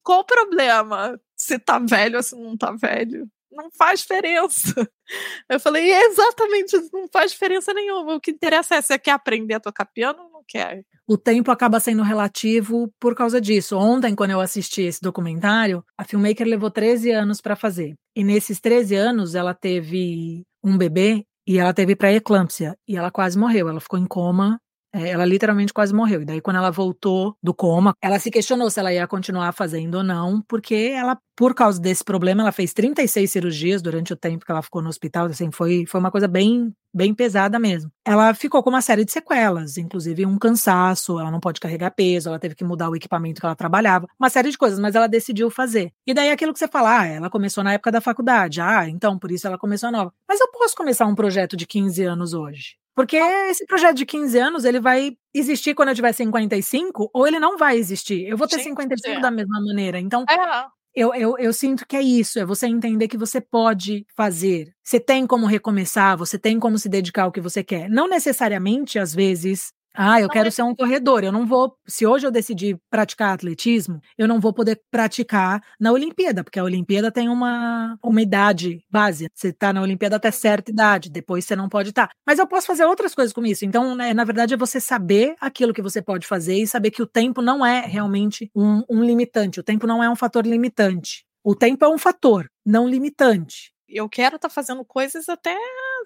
qual o problema? Se tá velho ou se não tá velho? Não faz diferença. Eu falei, exatamente, não faz diferença nenhuma. O que interessa é você quer aprender a tocar piano ou não quer. O tempo acaba sendo relativo por causa disso. Ontem, quando eu assisti esse documentário, a filmmaker levou 13 anos para fazer. E nesses 13 anos, ela teve um bebê e ela teve pré-eclâmpsia. E ela quase morreu. Ela ficou em coma É, ela literalmente quase morreu. E daí, quando ela voltou do coma, ela se questionou se ela ia continuar fazendo ou não, porque ela, por causa desse problema, ela fez 36 cirurgias durante o tempo que ela ficou no hospital. Assim, foi, foi uma coisa bem, bem pesada mesmo. Ela ficou com uma série de sequelas, inclusive um cansaço, ela não pode carregar peso, ela teve que mudar o equipamento que ela trabalhava, uma série de coisas, mas ela decidiu fazer. E daí aquilo que você fala, ah, ela começou na época da faculdade, ah, então por isso ela começou nova. Mas eu posso começar um projeto de 15 anos hoje. Porque esse projeto de 15 anos, ele vai existir quando eu tiver 55, ou ele não vai existir. Eu vou ter Gente, 55 é. da mesma maneira. Então, é. eu, eu, eu sinto que é isso, é você entender que você pode fazer. Você tem como recomeçar, você tem como se dedicar ao que você quer. Não necessariamente, às vezes, ah, eu quero ser um corredor. Eu não vou. Se hoje eu decidir praticar atletismo, eu não vou poder praticar na Olimpíada, porque a Olimpíada tem uma, uma idade base. Você está na Olimpíada até certa idade, depois você não pode estar. Tá. Mas eu posso fazer outras coisas com isso. Então, né, na verdade, é você saber aquilo que você pode fazer e saber que o tempo não é realmente um, um limitante. O tempo não é um fator limitante. O tempo é um fator, não limitante. Eu quero estar tá fazendo coisas até,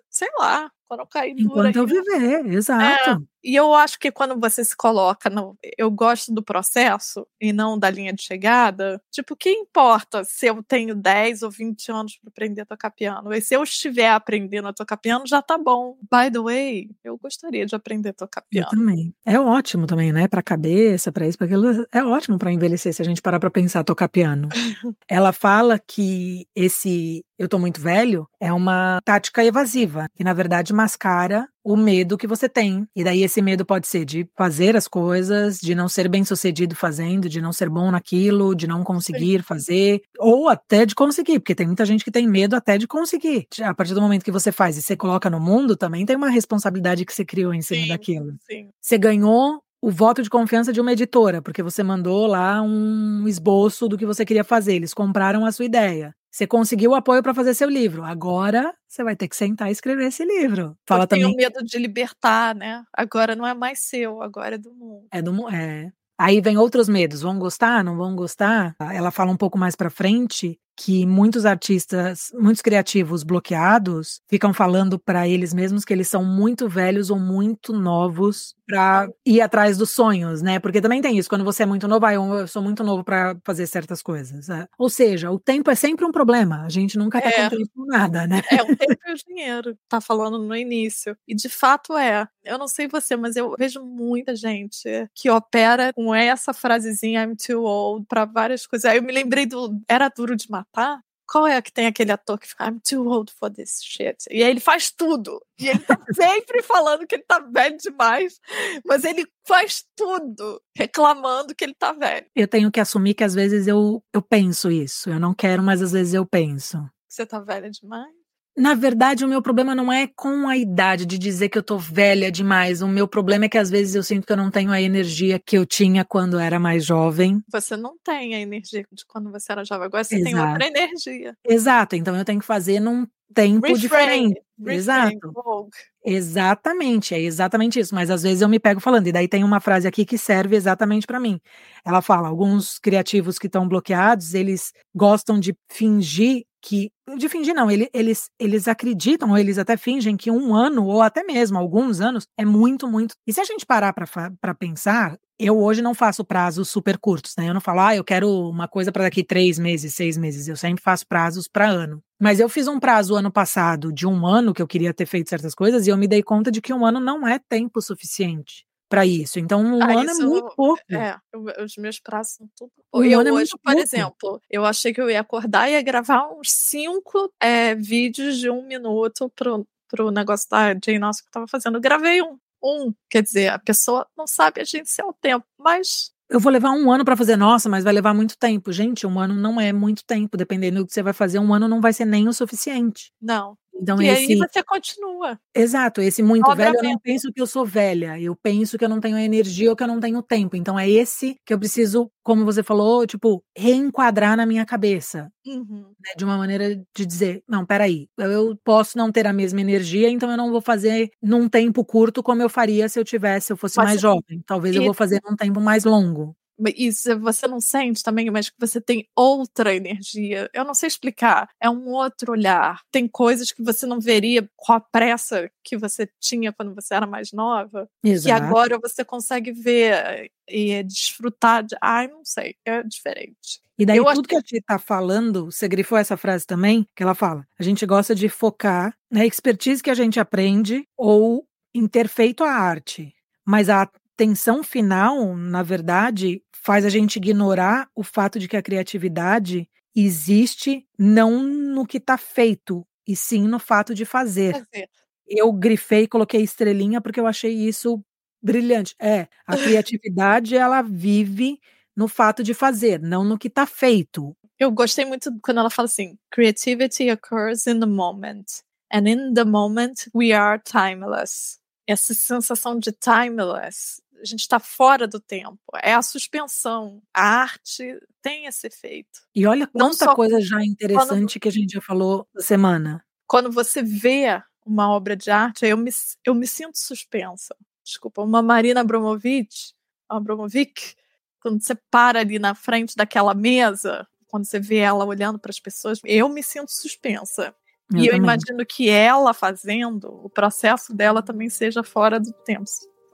sei lá, quando eu cair Enquanto eu viver, exato. É, e eu acho que quando você se coloca no. Eu gosto do processo e não da linha de chegada. Tipo, o que importa se eu tenho 10 ou 20 anos para aprender a tocar piano? E se eu estiver aprendendo a tocar piano, já tá bom. By the way, eu gostaria de aprender a tocar piano. Eu também. É ótimo também, né? Pra cabeça, para isso, para aquilo. É ótimo para envelhecer se a gente parar pra pensar tocar piano. Ela fala que esse eu tô muito velho é uma tática evasiva, que na verdade mascara o medo que você tem. E daí esse medo pode ser de fazer as coisas, de não ser bem sucedido fazendo, de não ser bom naquilo, de não conseguir fazer, ou até de conseguir, porque tem muita gente que tem medo até de conseguir. A partir do momento que você faz e você coloca no mundo, também tem uma responsabilidade que você criou em cima sim, daquilo. Sim. Você ganhou o voto de confiança de uma editora, porque você mandou lá um esboço do que você queria fazer, eles compraram a sua ideia. Você conseguiu o apoio para fazer seu livro. Agora você vai ter que sentar e escrever esse livro. Fala Eu também. Tenho medo de libertar, né? Agora não é mais seu, agora é do mundo. É do mundo, é. Aí vem outros medos. Vão gostar? Não vão gostar? Ela fala um pouco mais para frente que muitos artistas, muitos criativos bloqueados ficam falando para eles mesmos que eles são muito velhos ou muito novos para ir atrás dos sonhos, né? Porque também tem isso, quando você é muito novo, ah, eu sou muito novo para fazer certas coisas. É. Ou seja, o tempo é sempre um problema, a gente nunca tá é. contente com nada, né? É, o tempo e o dinheiro, tá falando no início. E de fato é. Eu não sei você, mas eu vejo muita gente que opera com essa frasezinha I'm too old para várias coisas. Aí eu me lembrei do Era Duro de Matar matar? Qual é que tem aquele ator que fica I'm too old for this shit? E aí ele faz tudo. E ele tá sempre falando que ele tá velho demais, mas ele faz tudo reclamando que ele tá velho. Eu tenho que assumir que às vezes eu, eu penso isso. Eu não quero, mas às vezes eu penso. Você tá velha demais? Na verdade, o meu problema não é com a idade de dizer que eu tô velha demais. O meu problema é que às vezes eu sinto que eu não tenho a energia que eu tinha quando era mais jovem. Você não tem a energia de quando você era jovem. Agora você Exato. tem outra energia. Exato. Então eu tenho que fazer num tempo Refrain. diferente. Refrain. Exato. Exatamente, é exatamente isso. Mas às vezes eu me pego falando, e daí tem uma frase aqui que serve exatamente para mim. Ela fala: alguns criativos que estão bloqueados, eles gostam de fingir que de fingir não, ele, eles, eles acreditam, ou eles até fingem que um ano, ou até mesmo alguns anos, é muito, muito. E se a gente parar para pensar, eu hoje não faço prazos super curtos, né? Eu não falo, ah, eu quero uma coisa para daqui três meses, seis meses. Eu sempre faço prazos para ano. Mas eu fiz um prazo ano passado de um ano que eu queria ter feito certas coisas e eu me dei conta de que um ano não é tempo suficiente para isso. Então, um ah, ano é muito pouco. É, os meus prazos são tudo. Um eu ano é hoje, é por pouco. exemplo, eu achei que eu ia acordar e ia gravar uns cinco é, vídeos de um minuto pro, pro negócio da Jane Nossa que eu tava fazendo. Eu gravei um. Um, quer dizer, a pessoa não sabe agenciar o tempo, mas eu vou levar um ano para fazer, nossa, mas vai levar muito tempo. Gente, um ano não é muito tempo, dependendo do que você vai fazer, um ano não vai ser nem o suficiente. Não. Então, e esse... aí você continua. Exato, esse muito velho, eu não penso que eu sou velha, eu penso que eu não tenho energia ou que eu não tenho tempo. Então é esse que eu preciso, como você falou, tipo, reenquadrar na minha cabeça. Uhum. Né, de uma maneira de dizer, não, peraí, eu posso não ter a mesma energia, então eu não vou fazer num tempo curto como eu faria se eu tivesse, se eu fosse mais jovem. Talvez eu vou fazer num tempo mais longo. Isso você não sente também, mas que você tem outra energia. Eu não sei explicar. É um outro olhar. Tem coisas que você não veria com a pressa que você tinha quando você era mais nova, Exato. que agora você consegue ver e desfrutar de. Ai, não sei, é diferente. E daí, eu tudo acho... que a Ti tá falando, você grifou essa frase também, que ela fala: a gente gosta de focar na expertise que a gente aprende ou em ter feito a arte. Mas a tensão final, na verdade, faz a gente ignorar o fato de que a criatividade existe não no que está feito, e sim no fato de fazer. fazer. Eu grifei e coloquei estrelinha porque eu achei isso brilhante. É, a criatividade ela vive no fato de fazer, não no que está feito. Eu gostei muito quando ela fala assim: creativity occurs in the moment, and in the moment we are timeless. Essa sensação de timeless a gente está fora do tempo. É a suspensão. A arte tem esse efeito. E olha quanta coisa já interessante quando, que a gente já falou semana. Quando você vê uma obra de arte, eu me, eu me sinto suspensa. Desculpa, uma Marina Abramovic, Abramovic, quando você para ali na frente daquela mesa, quando você vê ela olhando para as pessoas, eu me sinto suspensa. Eu e eu imagino que ela fazendo, o processo dela também seja fora do tempo.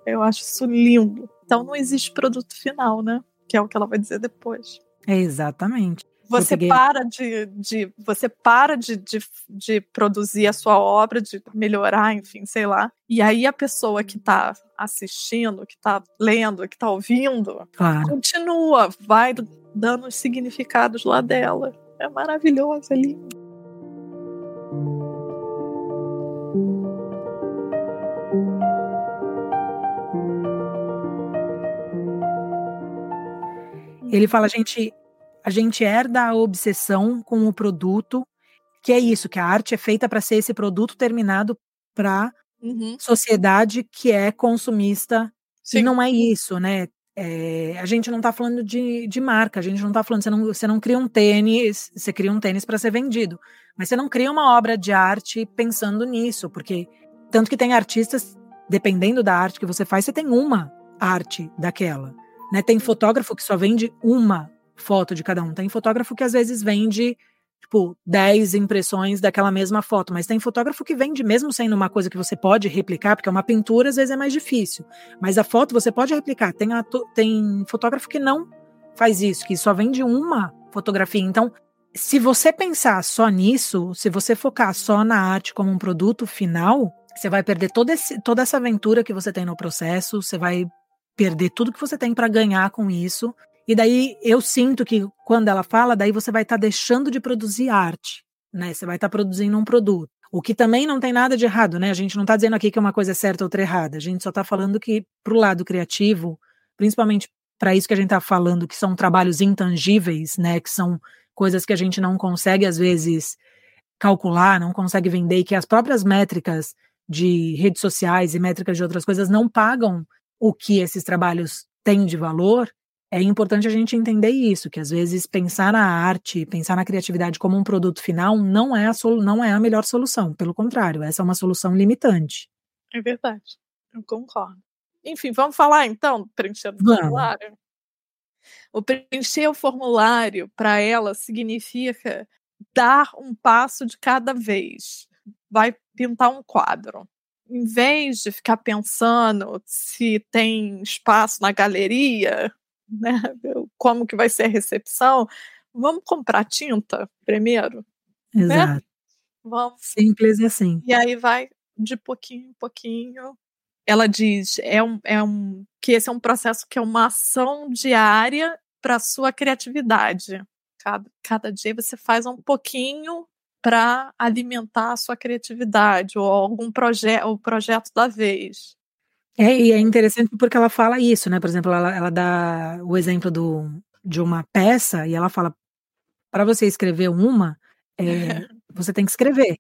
Eu acho isso lindo. Então não existe produto final, né? Que é o que ela vai dizer depois. É exatamente. Você peguei... para de, de você para de, de, de, produzir a sua obra, de melhorar, enfim, sei lá. E aí a pessoa que está assistindo, que está lendo, que está ouvindo, claro. continua, vai dando os significados lá dela. É maravilhoso, é lindo. Ele fala, a gente, a gente herda a obsessão com o produto, que é isso, que a arte é feita para ser esse produto terminado para uhum. sociedade que é consumista. Sim. E não é isso, né? É, a gente não está falando de, de marca, a gente não está falando, você não, você não cria um tênis, você cria um tênis para ser vendido, mas você não cria uma obra de arte pensando nisso, porque tanto que tem artistas, dependendo da arte que você faz, você tem uma arte daquela. Né? Tem fotógrafo que só vende uma foto de cada um. Tem fotógrafo que às vezes vende tipo 10 impressões daquela mesma foto, mas tem fotógrafo que vende mesmo sendo uma coisa que você pode replicar, porque uma pintura às vezes é mais difícil, mas a foto você pode replicar. Tem, tem fotógrafo que não faz isso, que só vende uma fotografia. Então, se você pensar só nisso, se você focar só na arte como um produto final, você vai perder esse, toda essa aventura que você tem no processo, você vai perder tudo que você tem para ganhar com isso. E daí eu sinto que quando ela fala, daí você vai estar tá deixando de produzir arte, né? Você vai estar tá produzindo um produto. O que também não tem nada de errado, né? A gente não está dizendo aqui que uma coisa é certa ou outra errada. A gente só está falando que pro lado criativo, principalmente para isso que a gente está falando, que são trabalhos intangíveis, né? Que são coisas que a gente não consegue às vezes calcular, não consegue vender e que as próprias métricas de redes sociais e métricas de outras coisas não pagam o que esses trabalhos têm de valor, é importante a gente entender isso, que às vezes pensar na arte, pensar na criatividade como um produto final não é a, não é a melhor solução. Pelo contrário, essa é uma solução limitante. É verdade, eu concordo. Enfim, vamos falar então, preencher o formulário? O preencher o formulário para ela significa dar um passo de cada vez. Vai pintar um quadro em vez de ficar pensando se tem espaço na galeria, né, como que vai ser a recepção, vamos comprar tinta primeiro. Né? Exato. Né? Vamos. Simples assim. E aí vai de pouquinho em pouquinho. Ela diz é um, é um, que esse é um processo que é uma ação diária para sua criatividade. Cada, cada dia você faz um pouquinho para alimentar a sua criatividade ou algum projeto, o projeto da vez. É, e é interessante porque ela fala isso, né? Por exemplo, ela, ela dá o exemplo do, de uma peça e ela fala: para você escrever uma, é, você tem que escrever.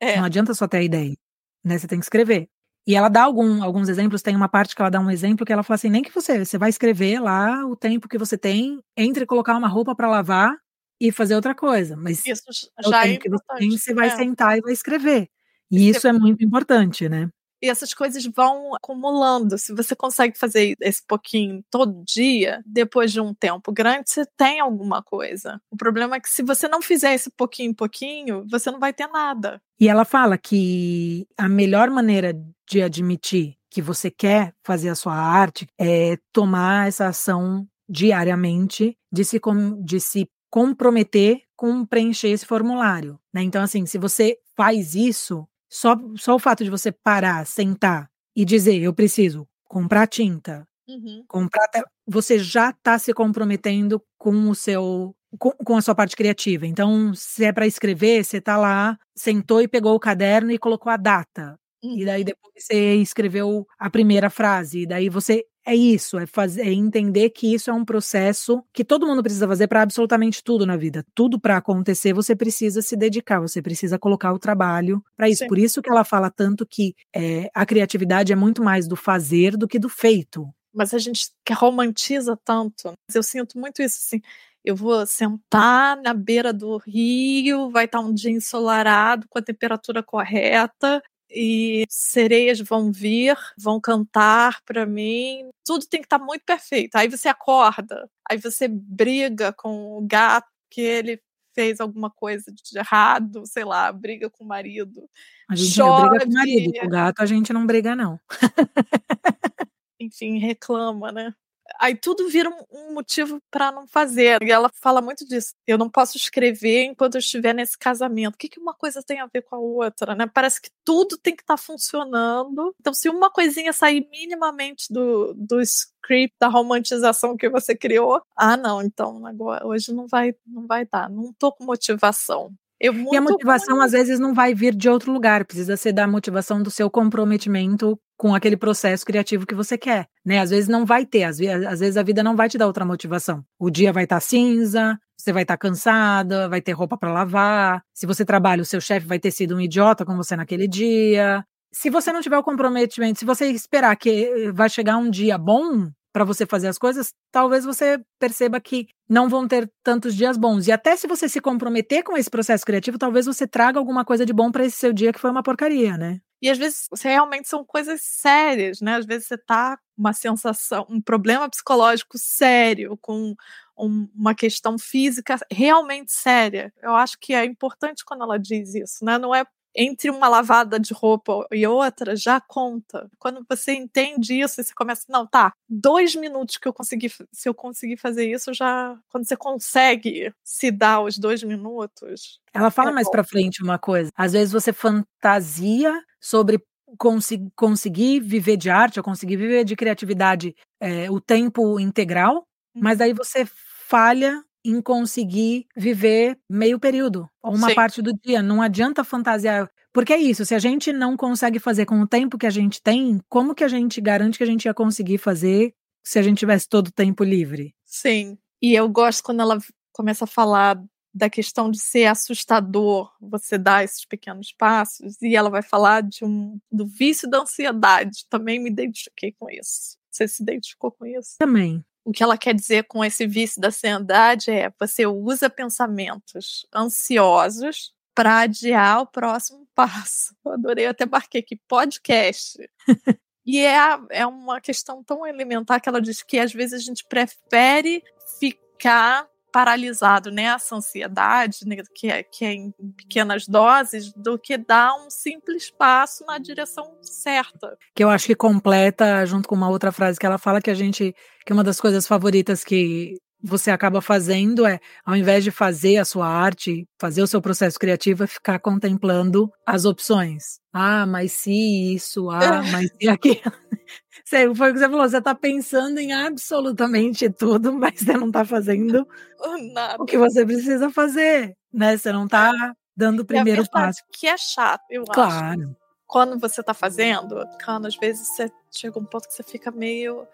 É. Não adianta só ter a ideia, né? Você tem que escrever. E ela dá algum, alguns exemplos, tem uma parte que ela dá um exemplo que ela fala assim: nem que você, você vai escrever lá o tempo que você tem entre colocar uma roupa para lavar e fazer outra coisa. Mas isso já é que você, tem, você vai é. sentar e vai escrever. E isso é muito importante, né? E essas coisas vão acumulando. Se você consegue fazer esse pouquinho todo dia, depois de um tempo grande, você tem alguma coisa. O problema é que se você não fizer esse pouquinho pouquinho, você não vai ter nada. E ela fala que a melhor maneira de admitir que você quer fazer a sua arte é tomar essa ação diariamente de se, de se comprometer com preencher esse formulário. Né? Então, assim, se você faz isso, só, só o fato de você parar, sentar e dizer, eu preciso comprar tinta, uhum. comprar. Você já está se comprometendo com o seu. Com, com, a sua parte criativa. Então, se é para escrever, você está lá, sentou e pegou o caderno e colocou a data. Uhum. E daí depois você escreveu a primeira frase. E daí você é isso, é fazer, é entender que isso é um processo que todo mundo precisa fazer para absolutamente tudo na vida. Tudo para acontecer, você precisa se dedicar, você precisa colocar o trabalho para isso. Sim. Por isso que ela fala tanto que é, a criatividade é muito mais do fazer do que do feito. Mas a gente que romantiza tanto. Eu sinto muito isso assim eu vou sentar na beira do rio, vai estar um dia ensolarado, com a temperatura correta, e sereias vão vir, vão cantar para mim. Tudo tem que estar tá muito perfeito. Aí você acorda, aí você briga com o gato que ele fez alguma coisa de errado, sei lá, briga com o marido. A gente chove, não briga com o marido, com o gato a gente não briga não. Enfim, reclama, né? Aí tudo vira um, motivo para não fazer. E ela fala muito disso. Eu não posso escrever enquanto eu estiver nesse casamento. O que, que uma coisa tem a ver com a outra, né? Parece que tudo tem que estar tá funcionando. Então, se uma coisinha sair minimamente do, do script, da romantização que você criou, ah, não, então agora hoje não vai, não vai dar. Não tô com motivação. Eu, e a motivação, às vezes, não vai vir de outro lugar, precisa ser da motivação do seu comprometimento com aquele processo criativo que você quer, né? Às vezes não vai ter, às, vezes, às vezes a vida não vai te dar outra motivação. O dia vai estar tá cinza, você vai estar tá cansada, vai ter roupa para lavar. Se você trabalha, o seu chefe vai ter sido um idiota com você naquele dia. Se você não tiver o comprometimento, se você esperar que vai chegar um dia bom, para você fazer as coisas, talvez você perceba que não vão ter tantos dias bons. E até se você se comprometer com esse processo criativo, talvez você traga alguma coisa de bom para esse seu dia que foi uma porcaria, né? E às vezes realmente são coisas sérias, né? Às vezes você tá com uma sensação, um problema psicológico sério, com um, uma questão física realmente séria. Eu acho que é importante quando ela diz isso, né? Não é entre uma lavada de roupa e outra já conta. Quando você entende isso, você começa, não, tá, dois minutos que eu consegui, se eu conseguir fazer isso, já, quando você consegue se dar os dois minutos. Ela fala é mais para frente uma coisa. Às vezes você fantasia sobre conseguir viver de arte ou conseguir viver de criatividade é, o tempo integral, mas daí você falha em conseguir viver meio período, ou uma Sim. parte do dia. Não adianta fantasiar. Porque é isso, se a gente não consegue fazer com o tempo que a gente tem, como que a gente garante que a gente ia conseguir fazer se a gente tivesse todo o tempo livre? Sim. E eu gosto quando ela começa a falar da questão de ser assustador você dar esses pequenos passos e ela vai falar de um do vício da ansiedade também me identifiquei com isso você se identificou com isso também o que ela quer dizer com esse vício da ansiedade é você usa pensamentos ansiosos para adiar o próximo passo. Eu adorei, eu até marquei aqui podcast. e é, é uma questão tão elementar que ela diz que às vezes a gente prefere ficar paralisado nessa né, ansiedade, né, que, é, que é em pequenas doses, do que dar um simples passo na direção certa. Que eu acho que completa, junto com uma outra frase que ela fala, que a gente, que uma das coisas favoritas que você acaba fazendo é, ao invés de fazer a sua arte, fazer o seu processo criativo, é ficar contemplando as opções. Ah, mas se isso, ah, mas se aquilo. Foi o que você falou, você está pensando em absolutamente tudo, mas você não está fazendo Nada. o que você precisa fazer, né? Você não está dando o primeiro é passo. Que é chato, eu claro. acho. Claro. Quando você está fazendo, quando às vezes você chega um ponto que você fica meio.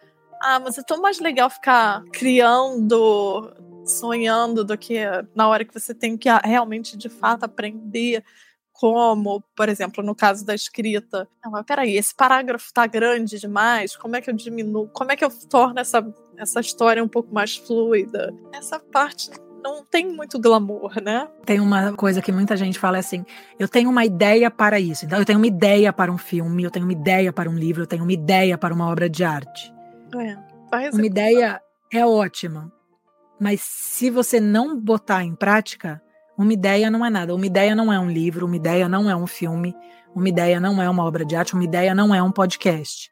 Ah, mas é tão mais legal ficar criando, sonhando, do que na hora que você tem que realmente, de fato, aprender como, por exemplo, no caso da escrita. Não, mas peraí, esse parágrafo está grande demais, como é que eu diminuo? Como é que eu torno essa, essa história um pouco mais fluida? Essa parte não tem muito glamour, né? Tem uma coisa que muita gente fala assim: eu tenho uma ideia para isso. Então, eu tenho uma ideia para um filme, eu tenho uma ideia para um livro, eu tenho uma ideia para uma obra de arte. É, uma ideia é ótima, mas se você não botar em prática, uma ideia não é nada. Uma ideia não é um livro, uma ideia não é um filme, uma ideia não é uma obra de arte, uma ideia não é um podcast.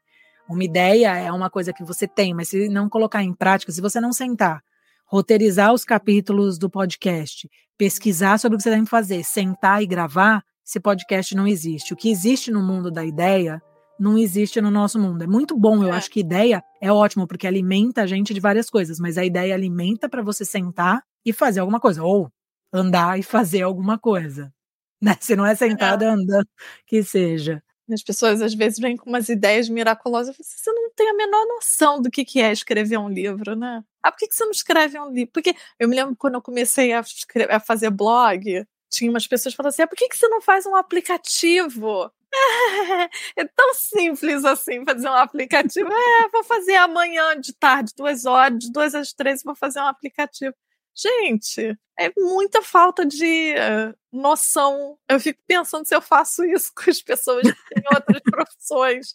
Uma ideia é uma coisa que você tem, mas se não colocar em prática, se você não sentar roteirizar os capítulos do podcast, pesquisar sobre o que você tem que fazer, sentar e gravar, esse podcast não existe. O que existe no mundo da ideia não existe no nosso mundo. É muito bom, eu é. acho que ideia é ótimo, porque alimenta a gente de várias coisas, mas a ideia alimenta para você sentar e fazer alguma coisa, ou andar e fazer alguma coisa. Né? Se não é sentada é. andando, que seja. As pessoas às vezes vêm com umas ideias miraculosas. Você não tem a menor noção do que, é escrever um livro, né? Ah, por que, você não escreve um livro? Porque eu me lembro quando eu comecei a, escrever, a fazer blog, tinha umas pessoas falando assim: ah, por que você não faz um aplicativo? É tão simples assim fazer um aplicativo. É, vou fazer amanhã de tarde, duas horas, de duas às três, vou fazer um aplicativo. Gente, é muita falta de uh, noção. Eu fico pensando se eu faço isso com as pessoas que têm outras profissões.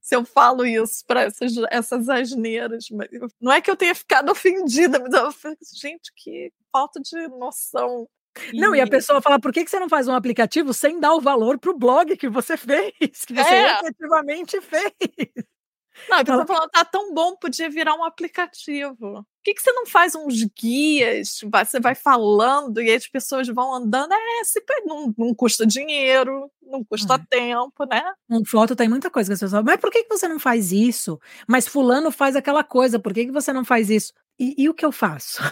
Se eu falo isso para essas, essas asneiras. Não é que eu tenha ficado ofendida, mas eu gente, que falta de noção. Não, e a pessoa fala, por que, que você não faz um aplicativo sem dar o valor para o blog que você fez, que você é. efetivamente fez? Não, a pessoa falando, tá tão bom, podia virar um aplicativo. Por que, que você não faz uns guias? Você vai falando e as pessoas vão andando. É, se, não, não custa dinheiro, não custa é. tempo, né? Um foto tem muita coisa que as pessoas falam, mas por que, que você não faz isso? Mas fulano faz aquela coisa, por que, que você não faz isso? E, e o que eu faço?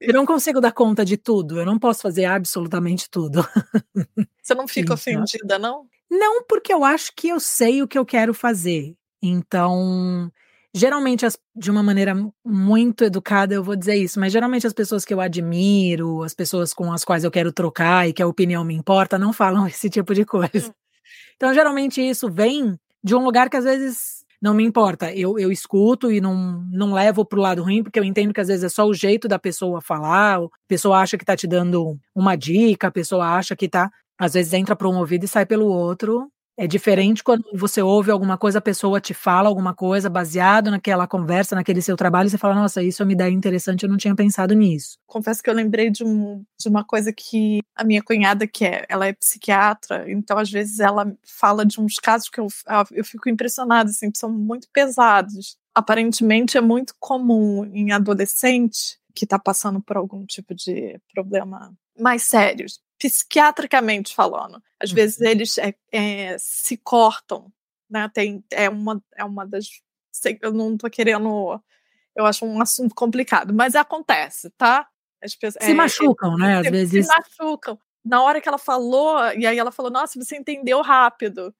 Eu não consigo dar conta de tudo, eu não posso fazer absolutamente tudo. Você não fica ofendida, não? Não, porque eu acho que eu sei o que eu quero fazer. Então, geralmente, as, de uma maneira muito educada, eu vou dizer isso, mas geralmente as pessoas que eu admiro, as pessoas com as quais eu quero trocar e que a opinião me importa, não falam esse tipo de coisa. Hum. Então, geralmente, isso vem de um lugar que às vezes não me importa. Eu, eu escuto e não, não levo pro lado ruim, porque eu entendo que às vezes é só o jeito da pessoa falar, a pessoa acha que tá te dando uma dica, a pessoa acha que tá. Às vezes entra por um ouvido e sai pelo outro, é diferente quando você ouve alguma coisa, a pessoa te fala alguma coisa baseado naquela conversa, naquele seu trabalho, e você fala, nossa, isso é uma ideia interessante, eu não tinha pensado nisso. Confesso que eu lembrei de, um, de uma coisa que a minha cunhada, que é, ela é psiquiatra, então às vezes ela fala de uns casos que eu, eu fico impressionada, assim, que são muito pesados. Aparentemente é muito comum em adolescente que está passando por algum tipo de problema mais sérios, psiquiatricamente falando. Às uhum. vezes eles é, é, se cortam, né? Tem, é, uma, é uma das. Eu não tô querendo. Eu acho um assunto complicado, mas acontece, tá? As pessoas, se é, machucam, né? Às se, vezes. Se machucam. Na hora que ela falou, e aí ela falou, nossa, você entendeu rápido.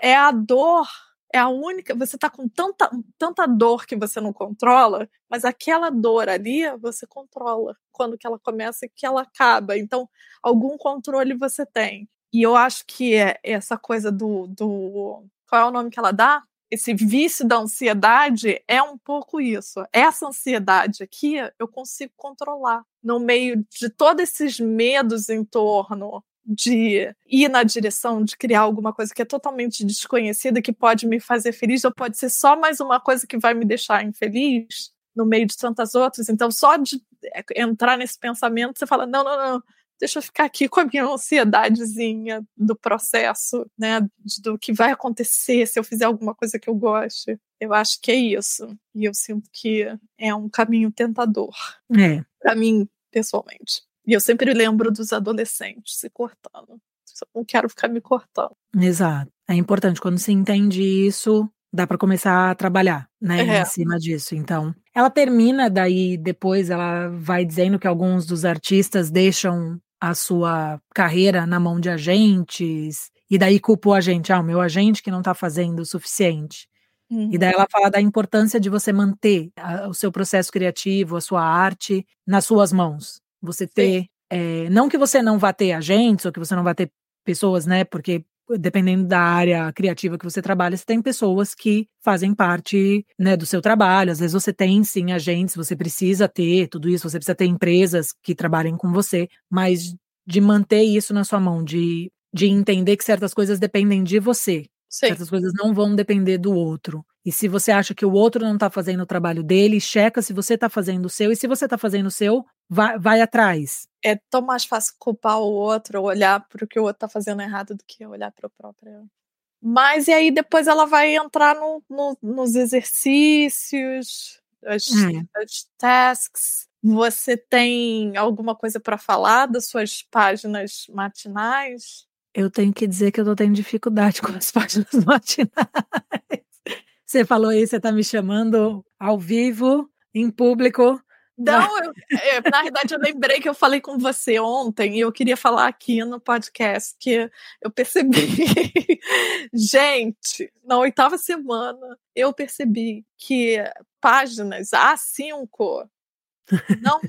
É a dor é a única. Você está com tanta, tanta dor que você não controla, mas aquela dor ali você controla quando que ela começa e que ela acaba. Então, algum controle você tem. E eu acho que é essa coisa do, do. Qual é o nome que ela dá? Esse vício da ansiedade é um pouco isso. Essa ansiedade aqui eu consigo controlar. No meio de todos esses medos em torno de ir na direção de criar alguma coisa que é totalmente desconhecida, que pode me fazer feliz, ou pode ser só mais uma coisa que vai me deixar infeliz no meio de tantas outras. Então, só de é, entrar nesse pensamento, você fala: não, não, não, deixa eu ficar aqui com a minha ansiedadezinha do processo, né, do que vai acontecer se eu fizer alguma coisa que eu goste. Eu acho que é isso. E eu sinto que é um caminho tentador. É. Para mim, pessoalmente. E eu sempre lembro dos adolescentes se cortando. Eu não quero ficar me cortando. Exato. É importante. Quando se entende isso, dá para começar a trabalhar, né, é. em cima disso. Então, ela termina daí depois ela vai dizendo que alguns dos artistas deixam a sua carreira na mão de agentes e daí culpa o agente, ah, o meu agente que não está fazendo o suficiente. Uhum. E daí ela fala da importância de você manter a, o seu processo criativo, a sua arte nas suas mãos. Você ter. É, não que você não vá ter agentes ou que você não vá ter pessoas, né? Porque dependendo da área criativa que você trabalha, você tem pessoas que fazem parte né, do seu trabalho. Às vezes você tem sim agentes, você precisa ter tudo isso, você precisa ter empresas que trabalhem com você, mas de manter isso na sua mão, de, de entender que certas coisas dependem de você. Sim. Certas coisas não vão depender do outro. E se você acha que o outro não está fazendo o trabalho dele, checa se você está fazendo o seu. E se você está fazendo o seu, vai, vai atrás. É tão mais fácil culpar o outro, olhar para o que o outro está fazendo errado do que olhar para o próprio. Mas e aí depois ela vai entrar no, no, nos exercícios, as, hum. as tasks. Você tem alguma coisa para falar das suas páginas matinais? Eu tenho que dizer que eu tô tendo dificuldade com as páginas matinais. Você falou aí, você está me chamando ao vivo, em público. Não, eu, é, na verdade eu lembrei que eu falei com você ontem e eu queria falar aqui no podcast que eu percebi, gente, na oitava semana eu percebi que páginas A5 não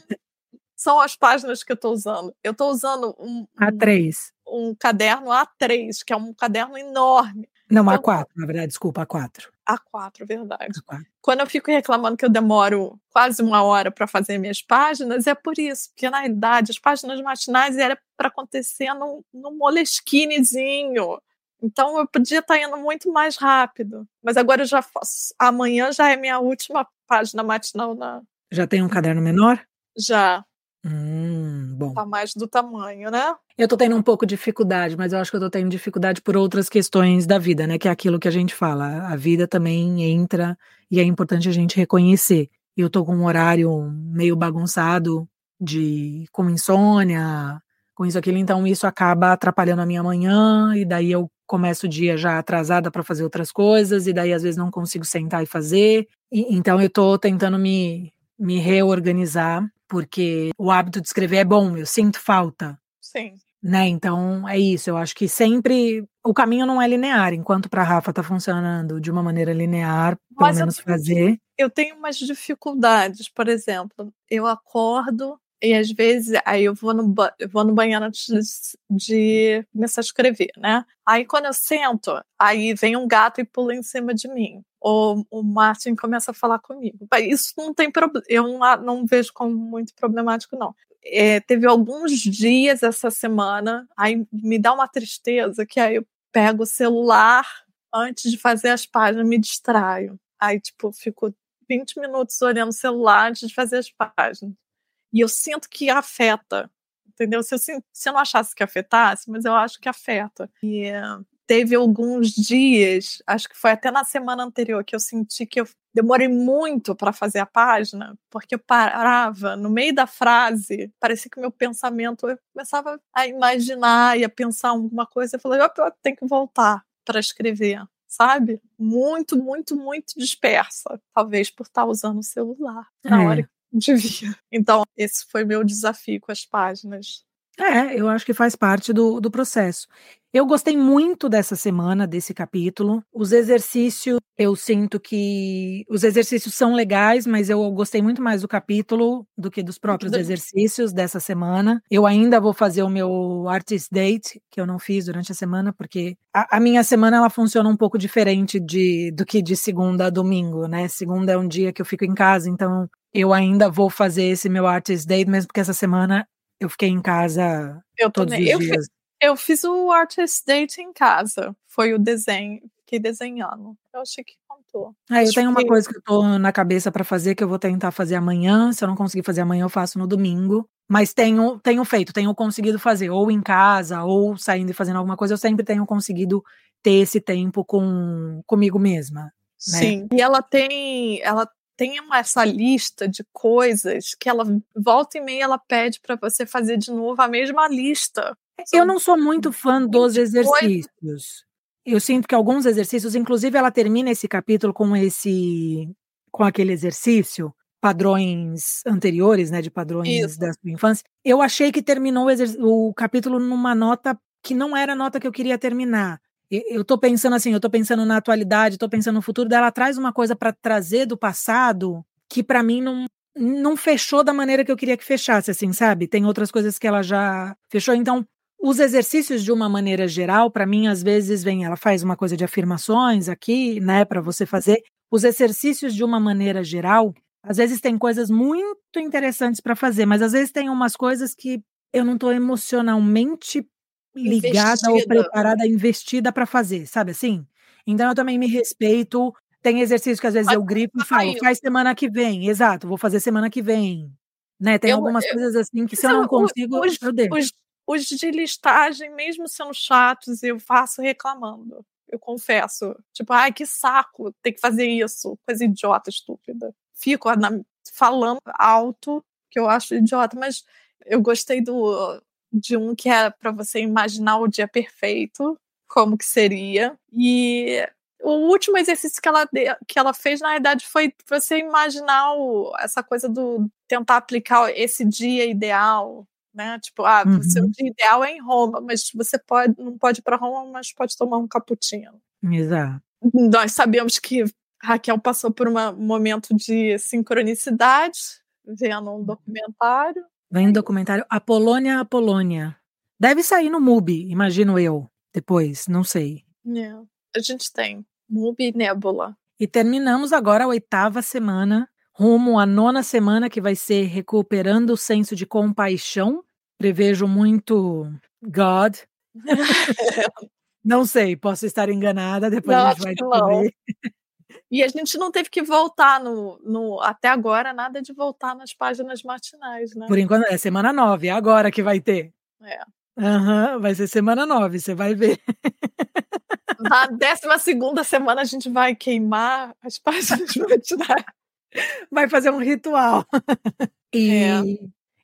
são as páginas que eu estou usando. Eu estou usando um, A3. Um, um caderno A3, que é um caderno enorme. Não, então, A4, na verdade, desculpa, A4. A4, verdade. A4. Quando eu fico reclamando que eu demoro quase uma hora para fazer minhas páginas, é por isso, porque na realidade as páginas matinais era para acontecer num, num molesquinezinho. Então eu podia estar tá indo muito mais rápido. Mas agora eu já faço. Amanhã já é minha última página matinal na. Já tem um caderno menor? Já. Hum, bom. Tá mais do tamanho, né? Eu tô tendo um pouco de dificuldade, mas eu acho que eu tô tendo dificuldade por outras questões da vida, né? Que é aquilo que a gente fala. A vida também entra e é importante a gente reconhecer. Eu tô com um horário meio bagunçado de com insônia, com isso aquilo, então isso acaba atrapalhando a minha manhã e daí eu começo o dia já atrasada para fazer outras coisas e daí às vezes não consigo sentar e fazer. E, então eu tô tentando me me reorganizar porque o hábito de escrever é bom, eu sinto falta. Sim. Né? Então é isso. Eu acho que sempre o caminho não é linear, enquanto para Rafa está funcionando de uma maneira linear, pelo Mas menos eu fazer. Eu tenho umas dificuldades, por exemplo, eu acordo e às vezes aí eu vou no, eu vou no banheiro antes de, de começar a escrever, né? Aí quando eu sento, aí vem um gato e pula em cima de mim ou o Martin começa a falar comigo. Isso não tem problema, eu não, não, vejo como muito problemático, não. É, teve alguns dias essa semana, aí me dá uma tristeza que aí eu pego o celular antes de fazer as páginas, me distraio. Aí, tipo, fico 20 minutos olhando o celular antes de fazer as páginas. E eu sinto que afeta, entendeu? Se eu, se eu não achasse que afetasse, mas eu acho que afeta. E teve alguns dias, acho que foi até na semana anterior, que eu senti que eu demorei muito para fazer a página, porque eu parava no meio da frase, parecia que o meu pensamento eu começava a imaginar e a pensar alguma coisa, eu falei, eu tenho que voltar para escrever, sabe? Muito, muito, muito dispersa, talvez por estar usando o celular na é. hora que devia. Então, esse foi meu desafio com as páginas. É, eu acho que faz parte do, do processo. Eu gostei muito dessa semana, desse capítulo. Os exercícios, eu sinto que os exercícios são legais, mas eu gostei muito mais do capítulo do que dos próprios exercícios dessa semana. Eu ainda vou fazer o meu artist date, que eu não fiz durante a semana, porque a, a minha semana ela funciona um pouco diferente de, do que de segunda a domingo, né? Segunda é um dia que eu fico em casa, então eu ainda vou fazer esse meu artist date, mesmo porque essa semana eu fiquei em casa eu todos também. os dias. Eu, eu fiz o artist date em casa. Foi o desenho, fiquei desenhando. Eu achei que contou. É, eu tenho uma coisa que eu tô na cabeça para fazer que eu vou tentar fazer amanhã. Se eu não conseguir fazer amanhã, eu faço no domingo. Mas tenho, tenho feito, tenho conseguido fazer, ou em casa, ou saindo e fazendo alguma coisa, eu sempre tenho conseguido ter esse tempo com comigo mesma. Né? Sim. E ela tem, ela tem essa lista de coisas que ela volta e meia ela pede para você fazer de novo a mesma lista. Eu não sou muito fã dos exercícios. Eu sinto que alguns exercícios, inclusive ela termina esse capítulo com esse com aquele exercício padrões anteriores, né, de padrões Isso. da sua infância. Eu achei que terminou o, o capítulo numa nota que não era a nota que eu queria terminar eu tô pensando assim, eu tô pensando na atualidade, tô pensando no futuro dela traz uma coisa para trazer do passado que para mim não não fechou da maneira que eu queria que fechasse, assim, sabe? Tem outras coisas que ela já fechou, então os exercícios de uma maneira geral, para mim às vezes vem, ela faz uma coisa de afirmações aqui, né, para você fazer. Os exercícios de uma maneira geral, às vezes tem coisas muito interessantes para fazer, mas às vezes tem umas coisas que eu não estou emocionalmente ligada investida. ou preparada, investida para fazer, sabe assim? Então eu também me respeito. Tem exercício que às vezes eu grito e falo, faz semana que vem. Exato, vou fazer semana que vem. Né? Tem eu, algumas eu, coisas assim que se eu não consigo, os, eu deixo. Os, os de listagem, mesmo sendo chatos, eu faço reclamando. Eu confesso. Tipo, ai, que saco ter que fazer isso. Coisa idiota, estúpida. Fico falando alto, que eu acho idiota, mas eu gostei do de um que é para você imaginar o dia perfeito, como que seria. E o último exercício que ela, que ela fez, na verdade, foi você imaginar o, essa coisa do tentar aplicar esse dia ideal, né? Tipo, ah, uhum. o seu dia ideal é em Roma, mas você pode, não pode ir para Roma, mas pode tomar um cappuccino. Exato. Nós sabemos que Raquel passou por um momento de sincronicidade, vendo um documentário. Vem um documentário Apolônia Apolônia. Deve sair no MUBI, imagino eu, depois, não sei. É, a gente tem MUBI e Nebula. E terminamos agora a oitava semana, rumo à nona semana, que vai ser recuperando o senso de compaixão. Prevejo muito God. não sei, posso estar enganada, depois não, a gente vai descobrir. E a gente não teve que voltar no, no. Até agora, nada de voltar nas páginas matinais, né? Por enquanto, é semana 9, é agora que vai ter. É. Uhum, vai ser semana 9, você vai ver. Na décima segunda semana a gente vai queimar as páginas matinais. Vai fazer um ritual. E é.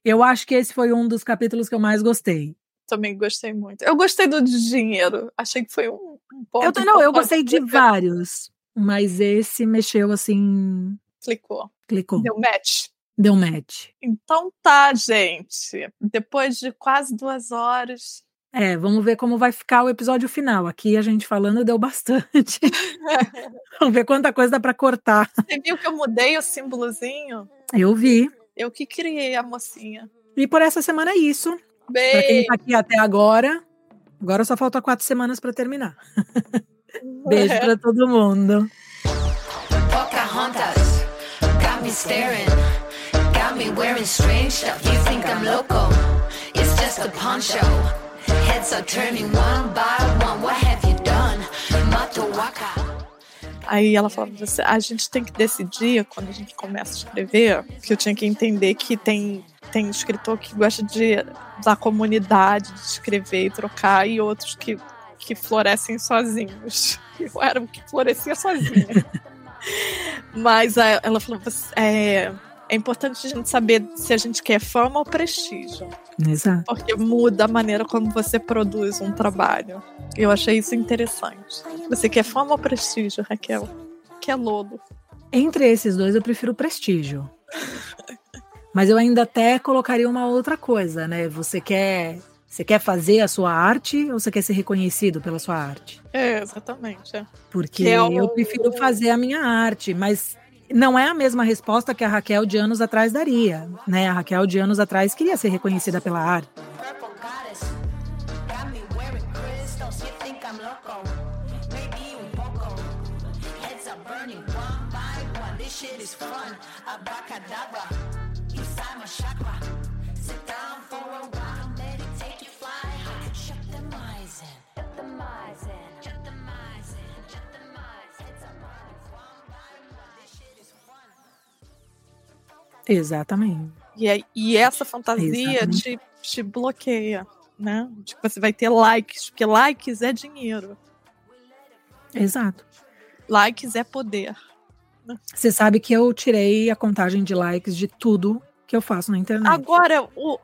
eu acho que esse foi um dos capítulos que eu mais gostei. Também gostei muito. Eu gostei do dinheiro. Achei que foi um, um ponto. Eu, não, eu gostei de vários. Mas esse mexeu assim. Clicou. Clicou. Deu match. Deu match. Então tá, gente. Depois de quase duas horas. É, vamos ver como vai ficar o episódio final. Aqui a gente falando deu bastante. vamos ver quanta coisa dá para cortar. Você viu que eu mudei o símbolozinho? Eu vi. Eu que criei a mocinha. E por essa semana é isso. Beijo. Pra quem tá aqui até agora, agora só falta quatro semanas para terminar. Beijo pra todo mundo. Pocahontas, got me staring, got me wearing strange stuff. You think I'm loco? It's just a poncho. Heads are turning one by one. What have you done? Matowaka. Aí ela falava, você, a gente tem que decidir quando a gente começa a escrever, que eu tinha que entender que tem tem escritor que gosta de da comunidade, de escrever e trocar, e outros que que florescem sozinhos. Eu era o que florescia sozinha. Mas ela falou: é, é importante a gente saber se a gente quer fama ou prestígio. Exato. Porque muda a maneira como você produz um trabalho. Eu achei isso interessante. Você quer fama ou prestígio, Raquel? Que é lodo. Entre esses dois, eu prefiro prestígio. Mas eu ainda até colocaria uma outra coisa, né? Você quer você quer fazer a sua arte ou você quer ser reconhecido pela sua arte? É, exatamente. É. Porque é o... eu prefiro fazer a minha arte, mas não é a mesma resposta que a Raquel de anos atrás daria, né? A Raquel de anos atrás queria ser reconhecida pela arte. Exatamente. E, é, e essa fantasia te, te bloqueia, né? Tipo, você vai ter likes, porque likes é dinheiro. Exato. Likes é poder. Né? Você sabe que eu tirei a contagem de likes de tudo que eu faço na internet. Agora, o,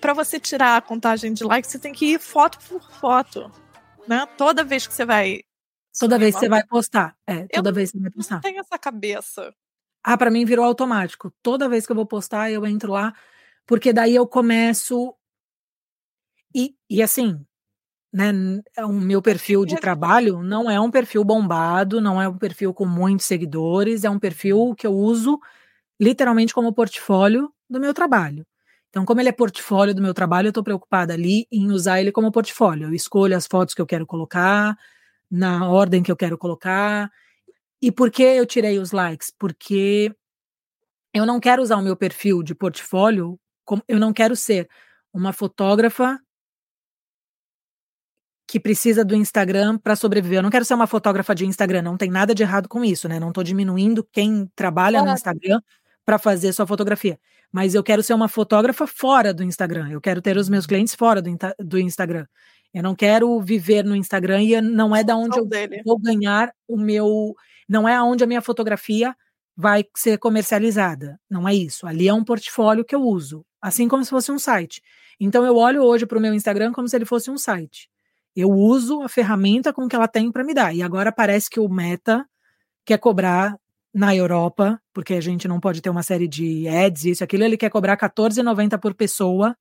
para você tirar a contagem de likes, você tem que ir foto por foto. Né? Toda vez que você vai. Toda vez que você vai postar. É, toda eu vez que você vai postar. Não tenho essa cabeça. Ah, para mim virou automático. Toda vez que eu vou postar, eu entro lá, porque daí eu começo. E, e assim, né, o meu perfil de trabalho não é um perfil bombado, não é um perfil com muitos seguidores, é um perfil que eu uso literalmente como portfólio do meu trabalho. Então, como ele é portfólio do meu trabalho, eu estou preocupada ali em usar ele como portfólio. Eu escolho as fotos que eu quero colocar, na ordem que eu quero colocar. E por que eu tirei os likes? Porque eu não quero usar o meu perfil de portfólio, eu não quero ser uma fotógrafa que precisa do Instagram para sobreviver. Eu não quero ser uma fotógrafa de Instagram, não tem nada de errado com isso, né? Não estou diminuindo quem trabalha no Instagram para fazer sua fotografia. Mas eu quero ser uma fotógrafa fora do Instagram. Eu quero ter os meus clientes fora do, do Instagram. Eu não quero viver no Instagram e não é da onde eu dele. vou ganhar o meu. Não é aonde a minha fotografia vai ser comercializada. Não é isso. Ali é um portfólio que eu uso, assim como se fosse um site. Então eu olho hoje para o meu Instagram como se ele fosse um site. Eu uso a ferramenta com que ela tem para me dar. E agora parece que o Meta quer cobrar na Europa, porque a gente não pode ter uma série de ads, isso, aquilo, ele quer cobrar R$14,90 por pessoa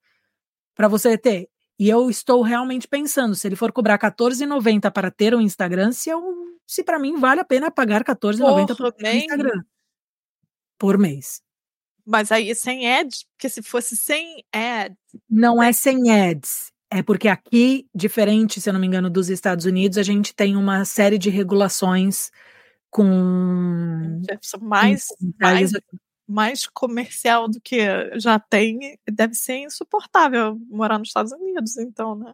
para você ter. E eu estou realmente pensando, se ele for cobrar R$14,90 para ter um Instagram, se, eu, se para mim vale a pena pagar R$14,90 por ter um Instagram. Por mês. Mas aí sem ads, porque se fosse sem ads. Não é sem ads. É porque aqui, diferente, se eu não me engano, dos Estados Unidos, a gente tem uma série de regulações com. Mais, mais, mais comercial do que já tem. Deve ser insuportável morar nos Estados Unidos, então, né?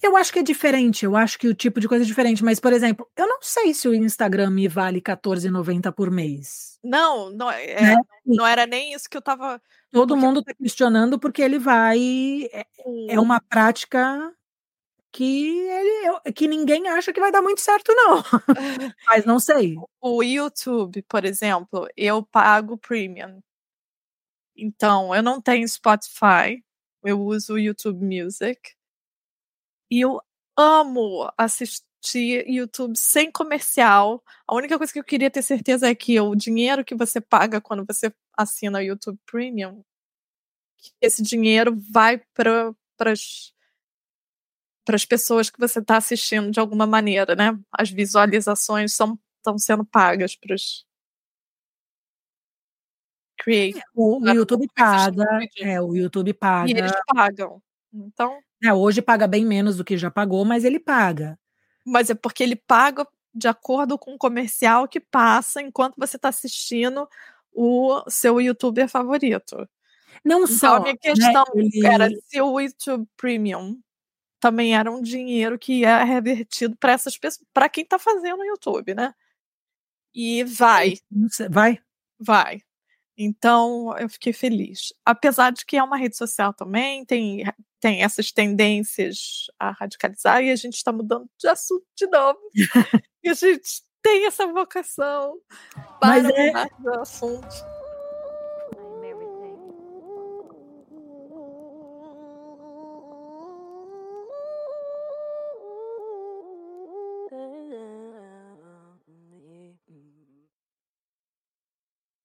Eu acho que é diferente, eu acho que o tipo de coisa é diferente, mas, por exemplo, eu não sei se o Instagram me vale R$14,90 por mês. Não, não, é, né? não era nem isso que eu tava. Todo porque... mundo está questionando porque ele vai. É, é, uma prática que ele que ninguém acha que vai dar muito certo, não. mas não sei. O YouTube, por exemplo, eu pago premium. Então, eu não tenho Spotify, eu uso o YouTube Music. E eu amo assistir YouTube sem comercial. A única coisa que eu queria ter certeza é que o dinheiro que você paga quando você assina o YouTube Premium, esse dinheiro vai para para as pessoas que você está assistindo de alguma maneira, né? As visualizações são estão sendo pagas para os creators. O, o YouTube paga, é, o YouTube paga. E eles pagam. Então. É, hoje paga bem menos do que já pagou, mas ele paga. Mas é porque ele paga de acordo com o comercial que passa enquanto você está assistindo o seu youtuber favorito. Não então, só. A minha né, questão né, era se o YouTube Premium também era um dinheiro que é revertido para essas pessoas, para quem está fazendo o YouTube, né? E vai. Vai? Vai. Então, eu fiquei feliz. Apesar de que é uma rede social também, tem, tem essas tendências a radicalizar, e a gente está mudando de assunto de novo. e a gente tem essa vocação para Mas é... mudar de assunto.